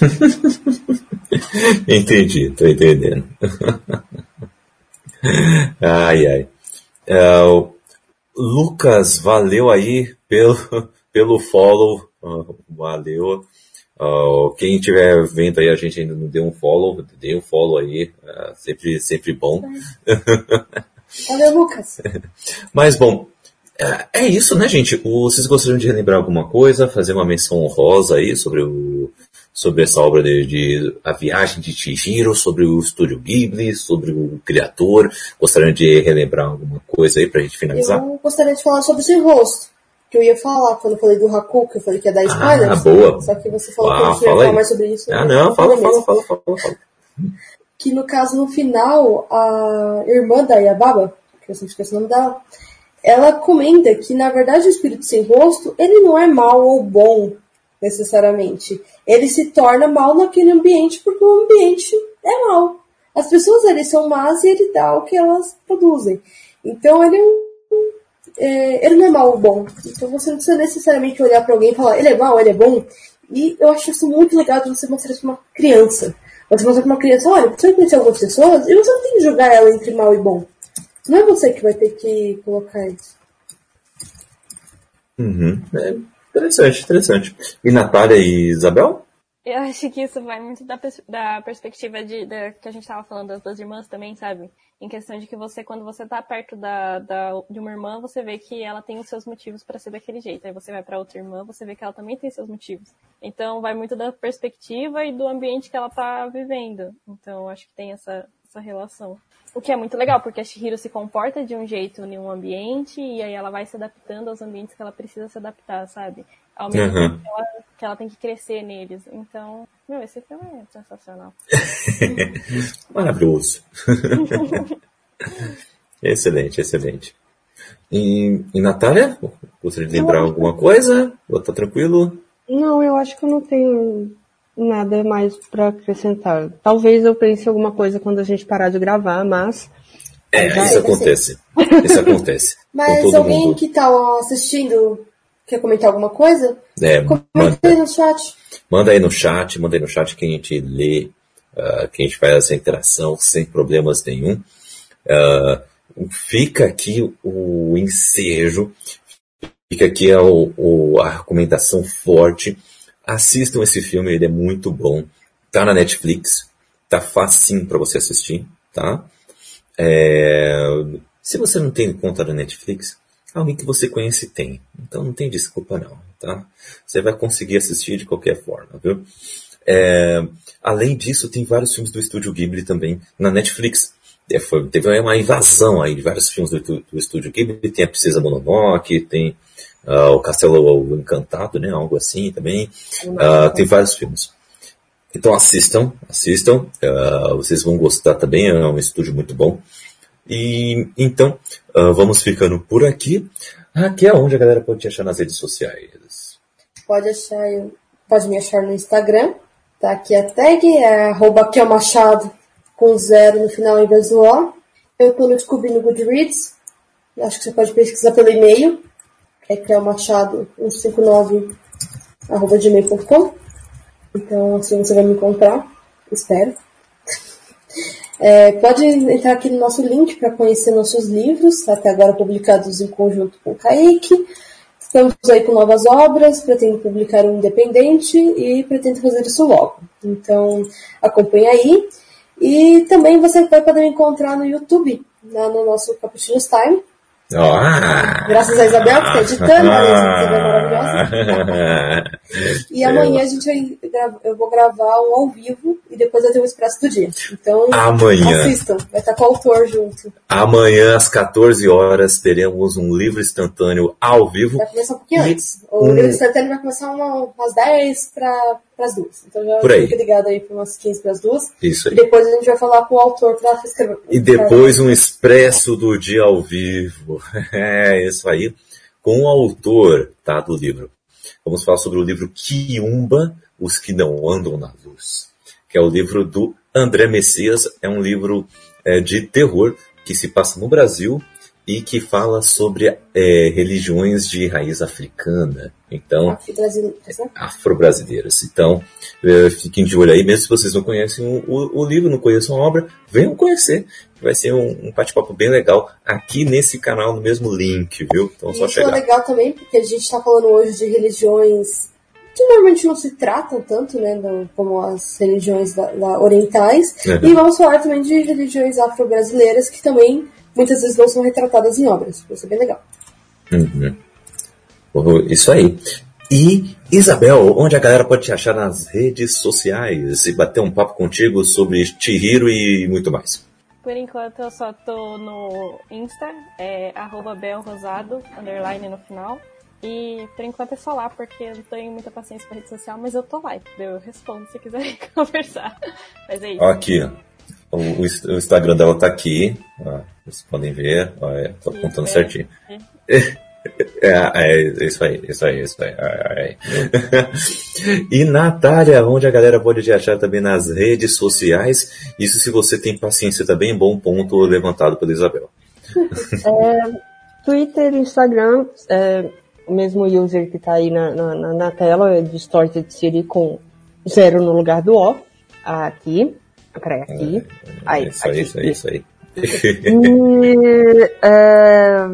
Entendi, tô entendendo. ai, ai. É, Lucas, valeu aí pelo, pelo follow. valeu. Ah, quem estiver vendo aí, a gente ainda não deu um follow, dê um follow aí. ah, sempre, sempre bom. Valeu, Lucas. Mas bom, é, é isso, né, gente? O- vocês gostariam de relembrar alguma coisa, fazer uma menção honrosa aí sobre o sobre essa obra de, de A Viagem de Chihiro, sobre o estúdio Ghibli, sobre o criador. Gostariam de relembrar alguma coisa aí pra gente finalizar? Eu gostaria de falar sobre esse rosto. Que eu ia falar quando eu falei do Haku, que eu falei que ia dar spoilers. Ah, boa. Só que você falou Ah, que eu não ia fala falar mais sobre isso. Ah, eu não, fala, fala, fala, fala, fala. que no caso, no final, a irmã da Yababa, que eu sempre esqueço o nome dela, ela comenta que, na verdade, o espírito sem rosto, ele não é mal ou bom, necessariamente. Ele se torna mal naquele ambiente porque o ambiente é mal. As pessoas ali são más e ele dá o que elas produzem. Então, ele é um é, ele não é mal ou bom. Então você não precisa necessariamente olhar pra alguém e falar, ele é mal, ele é bom. E eu acho isso muito legal de você mostrar pra uma criança. Você mostrar pra uma criança, olha, você conhecer algumas pessoas e você não tem que julgar ela entre mal e bom. Não é você que vai ter que colocar isso. Uhum. É interessante, interessante. E Natália e Isabel? Eu acho que isso vai muito da, da perspectiva de, da, que a gente estava falando das duas irmãs também, sabe? Em questão de que você, quando você tá perto da, da, de uma irmã, você vê que ela tem os seus motivos para ser daquele jeito. Aí você vai para outra irmã, você vê que ela também tem seus motivos. Então vai muito da perspectiva e do ambiente que ela tá vivendo. Então acho que tem essa, essa relação. O que é muito legal, porque a Shihiro se comporta de um jeito em um ambiente e aí ela vai se adaptando aos ambientes que ela precisa se adaptar, sabe? Ao mesmo uhum. tempo que ela, que ela, tem que crescer neles. Então, meu, esse filme é sensacional. Maravilhoso. excelente, excelente. E, e Natália, gostaria de lembrar alguma coisa? Ou tá tranquilo? Não, eu acho que eu não tenho nada mais para acrescentar. Talvez eu pense alguma coisa quando a gente parar de gravar, mas. É, isso acontece. Isso acontece. Mas alguém mundo. que tá assistindo quer comentar alguma coisa? É, manda aí no chat. Manda aí no chat, manda aí no chat que a gente lê, uh, que a gente faz essa interação sem problemas nenhum. Uh, fica aqui o ensejo, fica aqui a, a recomendação forte assistam esse filme, ele é muito bom. Tá na Netflix, tá facinho para você assistir, tá? É... Se você não tem conta da Netflix, alguém que você conhece tem. Então não tem desculpa não, tá? Você vai conseguir assistir de qualquer forma, viu? É... Além disso, tem vários filmes do Estúdio Ghibli também na Netflix. É, foi, teve uma invasão aí de vários filmes do, do, Estúdio Ghibli. Tem a Princesa Mononoke, tem uh, o Castelo Encantado, né? Algo assim também. Uh, tem vários filmes. Então assistam, assistam. Uh, vocês vão gostar também. É um estúdio muito bom. E então vamos ficando por aqui. Aqui é onde a galera pode te achar nas redes sociais. Pode achar, pode me achar no Instagram. Tá aqui a tag, é arroba Machado com zero no final em vez do O. Eu tô no Descobri no Goodreads. Acho que você pode pesquisar pelo e-mail é Cleo Machado 159 arroba gmail.com. Então, assim você vai me encontrar, espero. É, pode entrar aqui no nosso link para conhecer nossos livros, até agora publicados em conjunto com o Kaique. Estamos aí com novas obras, pretendo publicar um independente e pretendo fazer isso logo. Então, acompanhe aí. E também você vai poder me encontrar no YouTube, lá no nosso Cappuccino's Time, Oh. Graças a Isabel que está editando, a Isabel maravilhosa. e amanhã a gente vai, eu vou gravar um ao vivo e depois eu tenho o Expresso do Dia. Então, amanhã. assistam, vai estar com o autor junto. Amanhã, às 14 horas, teremos um livro instantâneo ao vivo. Vai começar um pouquinho e antes. O um... livro instantâneo vai começar uma, umas 10 para as duas. Então já Por aí. fica ligado aí para umas 15 para as duas. Isso aí. E depois a gente vai falar com o autor para escrever. E depois um Expresso do Dia ao vivo. É, isso aí. Com o autor, tá, do livro. Vamos falar sobre o livro Quiumba, Os que não andam na luz. Que é o livro do André Messias. É um livro é, de terror que se passa no Brasil e que fala sobre é, religiões de raiz africana. Então, afro-brasileiras. Então, é, fiquem de olho aí, mesmo se vocês não conhecem o, o, o livro, não conheçam a obra, venham conhecer. Vai ser um, um bate-papo bem legal aqui nesse canal, no mesmo link, viu? Então, só Isso chegar. é legal também, porque a gente está falando hoje de religiões que normalmente não se tratam tanto, né, como as religiões da, da orientais. Uhum. E vamos falar também de religiões afro-brasileiras que também muitas vezes não são retratadas em obras. Vai ser bem legal. Uhum. Isso aí. E, Isabel, onde a galera pode te achar nas redes sociais e bater um papo contigo sobre Chihiro e muito mais? Por enquanto eu só tô no Insta, é belrosado, underline no final. E por enquanto é só lá, porque eu não tenho muita paciência pra rede social, mas eu tô lá, entendeu? Eu respondo se quiserem conversar. Mas é isso. Aqui, ó. O, o, Instagram dela tá aqui. Ó, vocês podem ver. É, tô contando é. certinho. É, é, isso aí, isso aí, isso aí. É, e Natália, onde a galera pode te achar também nas redes sociais. Isso se você tem paciência também, bom ponto levantado pela Isabel. É, Twitter, Instagram, é, o mesmo user que está aí na, na, na, tela, é Distorted City com zero no lugar do O. Aqui. Peraí, aqui. É, aí, isso, aqui, isso aí, isso aí. E, é,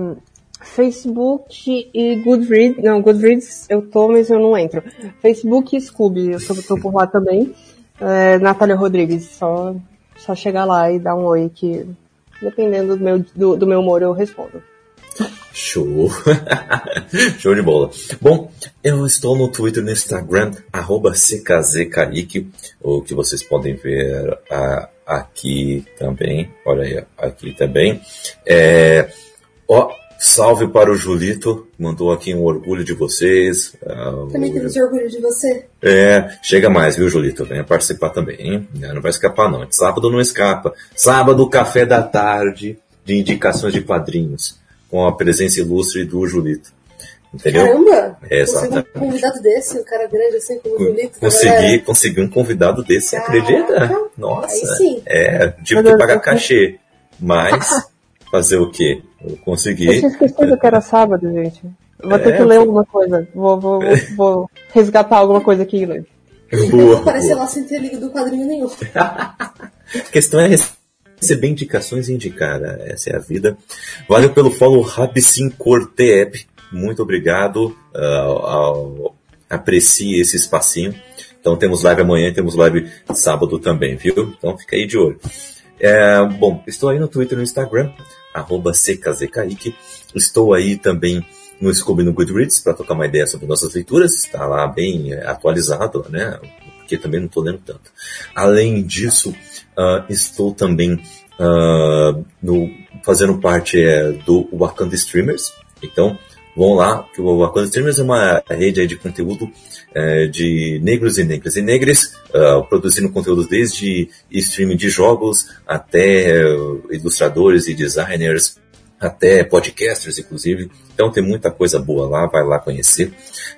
Facebook e Goodreads. Não, Goodreads eu tô, mas eu não entro. Facebook e Scooby, eu tô, tô por lá também. É, Natália Rodrigues, só, só chegar lá e dar um oi que, dependendo do meu, do, do meu humor, eu respondo. Show! Show de bola. Bom, eu estou no Twitter e no Instagram, arroba CKZKaique, o que vocês podem ver aqui também. Olha aí, aqui também. É, ó, salve para o Julito, mandou aqui um orgulho de vocês. Uh, também temos orgulho de você. É, chega mais, viu, Julito? Venha participar também, hein? Não vai escapar, não. Sábado não escapa. Sábado, café da tarde, de indicações de quadrinhos com a presença ilustre do Julito. Entendeu? Caramba! É, exatamente. um convidado desse, um cara grande assim como o Julito. Consegui, consegui um convidado desse, você acredita? Nossa. Aí sim. É, tive que pagar cachê. Mas, fazer o quê? Eu consegui. Eu tinha esquecido que era sábado, gente. Vou ter é, que ler alguma coisa. Vou, vou, vou resgatar alguma coisa aqui? Não vou aparecer lá sem ter lido do quadrinho nenhum. a questão é receber indicações e essa é a vida. Valeu pelo follow Rabicin Cortep, muito obrigado, uh, aprecie esse espacinho. Então temos live amanhã, temos live sábado também, viu? Então fica aí de olho. É, bom, estou aí no Twitter e no Instagram, arroba CKZKaique. Estou aí também no Scooby no Goodreads para trocar uma ideia sobre nossas leituras. Está lá bem é, atualizado, né? Porque também não estou lendo tanto. Além disso, uh, estou também uh, no, fazendo parte é, do Wakanda Streamers. Então, vão lá, que o Wakanda Streamers é uma rede de conteúdo é, de negros e negras e negras, uh, produzindo conteúdos desde streaming de jogos até ilustradores e designers, até podcasters, inclusive. Então tem muita coisa boa lá, vai lá conhecer.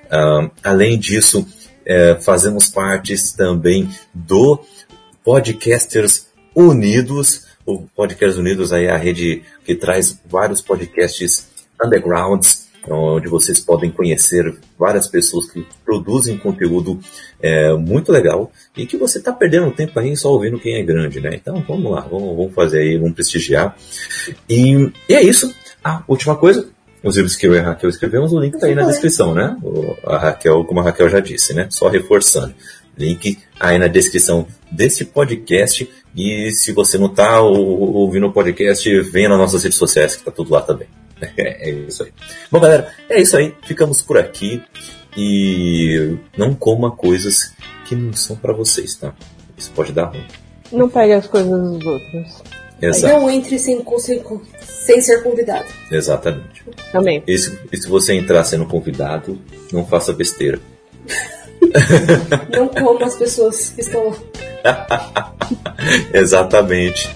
Uh, além disso, é, fazemos partes também do Podcasters Unidos. O Podcasters Unidos aí é a rede que traz vários podcasts undergrounds, onde vocês podem conhecer várias pessoas que produzem conteúdo é, muito legal e que você está perdendo tempo aí só ouvindo quem é grande, né? Então vamos lá, vamos, vamos fazer aí, vamos prestigiar. E, e, é isso. A última coisa, os livros que eu e a Raquel escrevemos, o link está aí na descrição, né? O, a Raquel, como a Raquel já disse, né? Só reforçando. Link aí na descrição desse podcast. E se você não está ouvindo o podcast, venha nas nossas redes sociais, que está tudo lá também. É isso aí. Bom, galera, é isso aí. Ficamos por aqui. E não coma coisas que não são para vocês, tá? Isso pode dar ruim. Não pegue as coisas dos outros. Exato. Não entre sem, sem, sem ser convidado. Exatamente. Também. E se, e se você entrar sendo convidado, não faça besteira. Não como as pessoas que estão lá. Exatamente.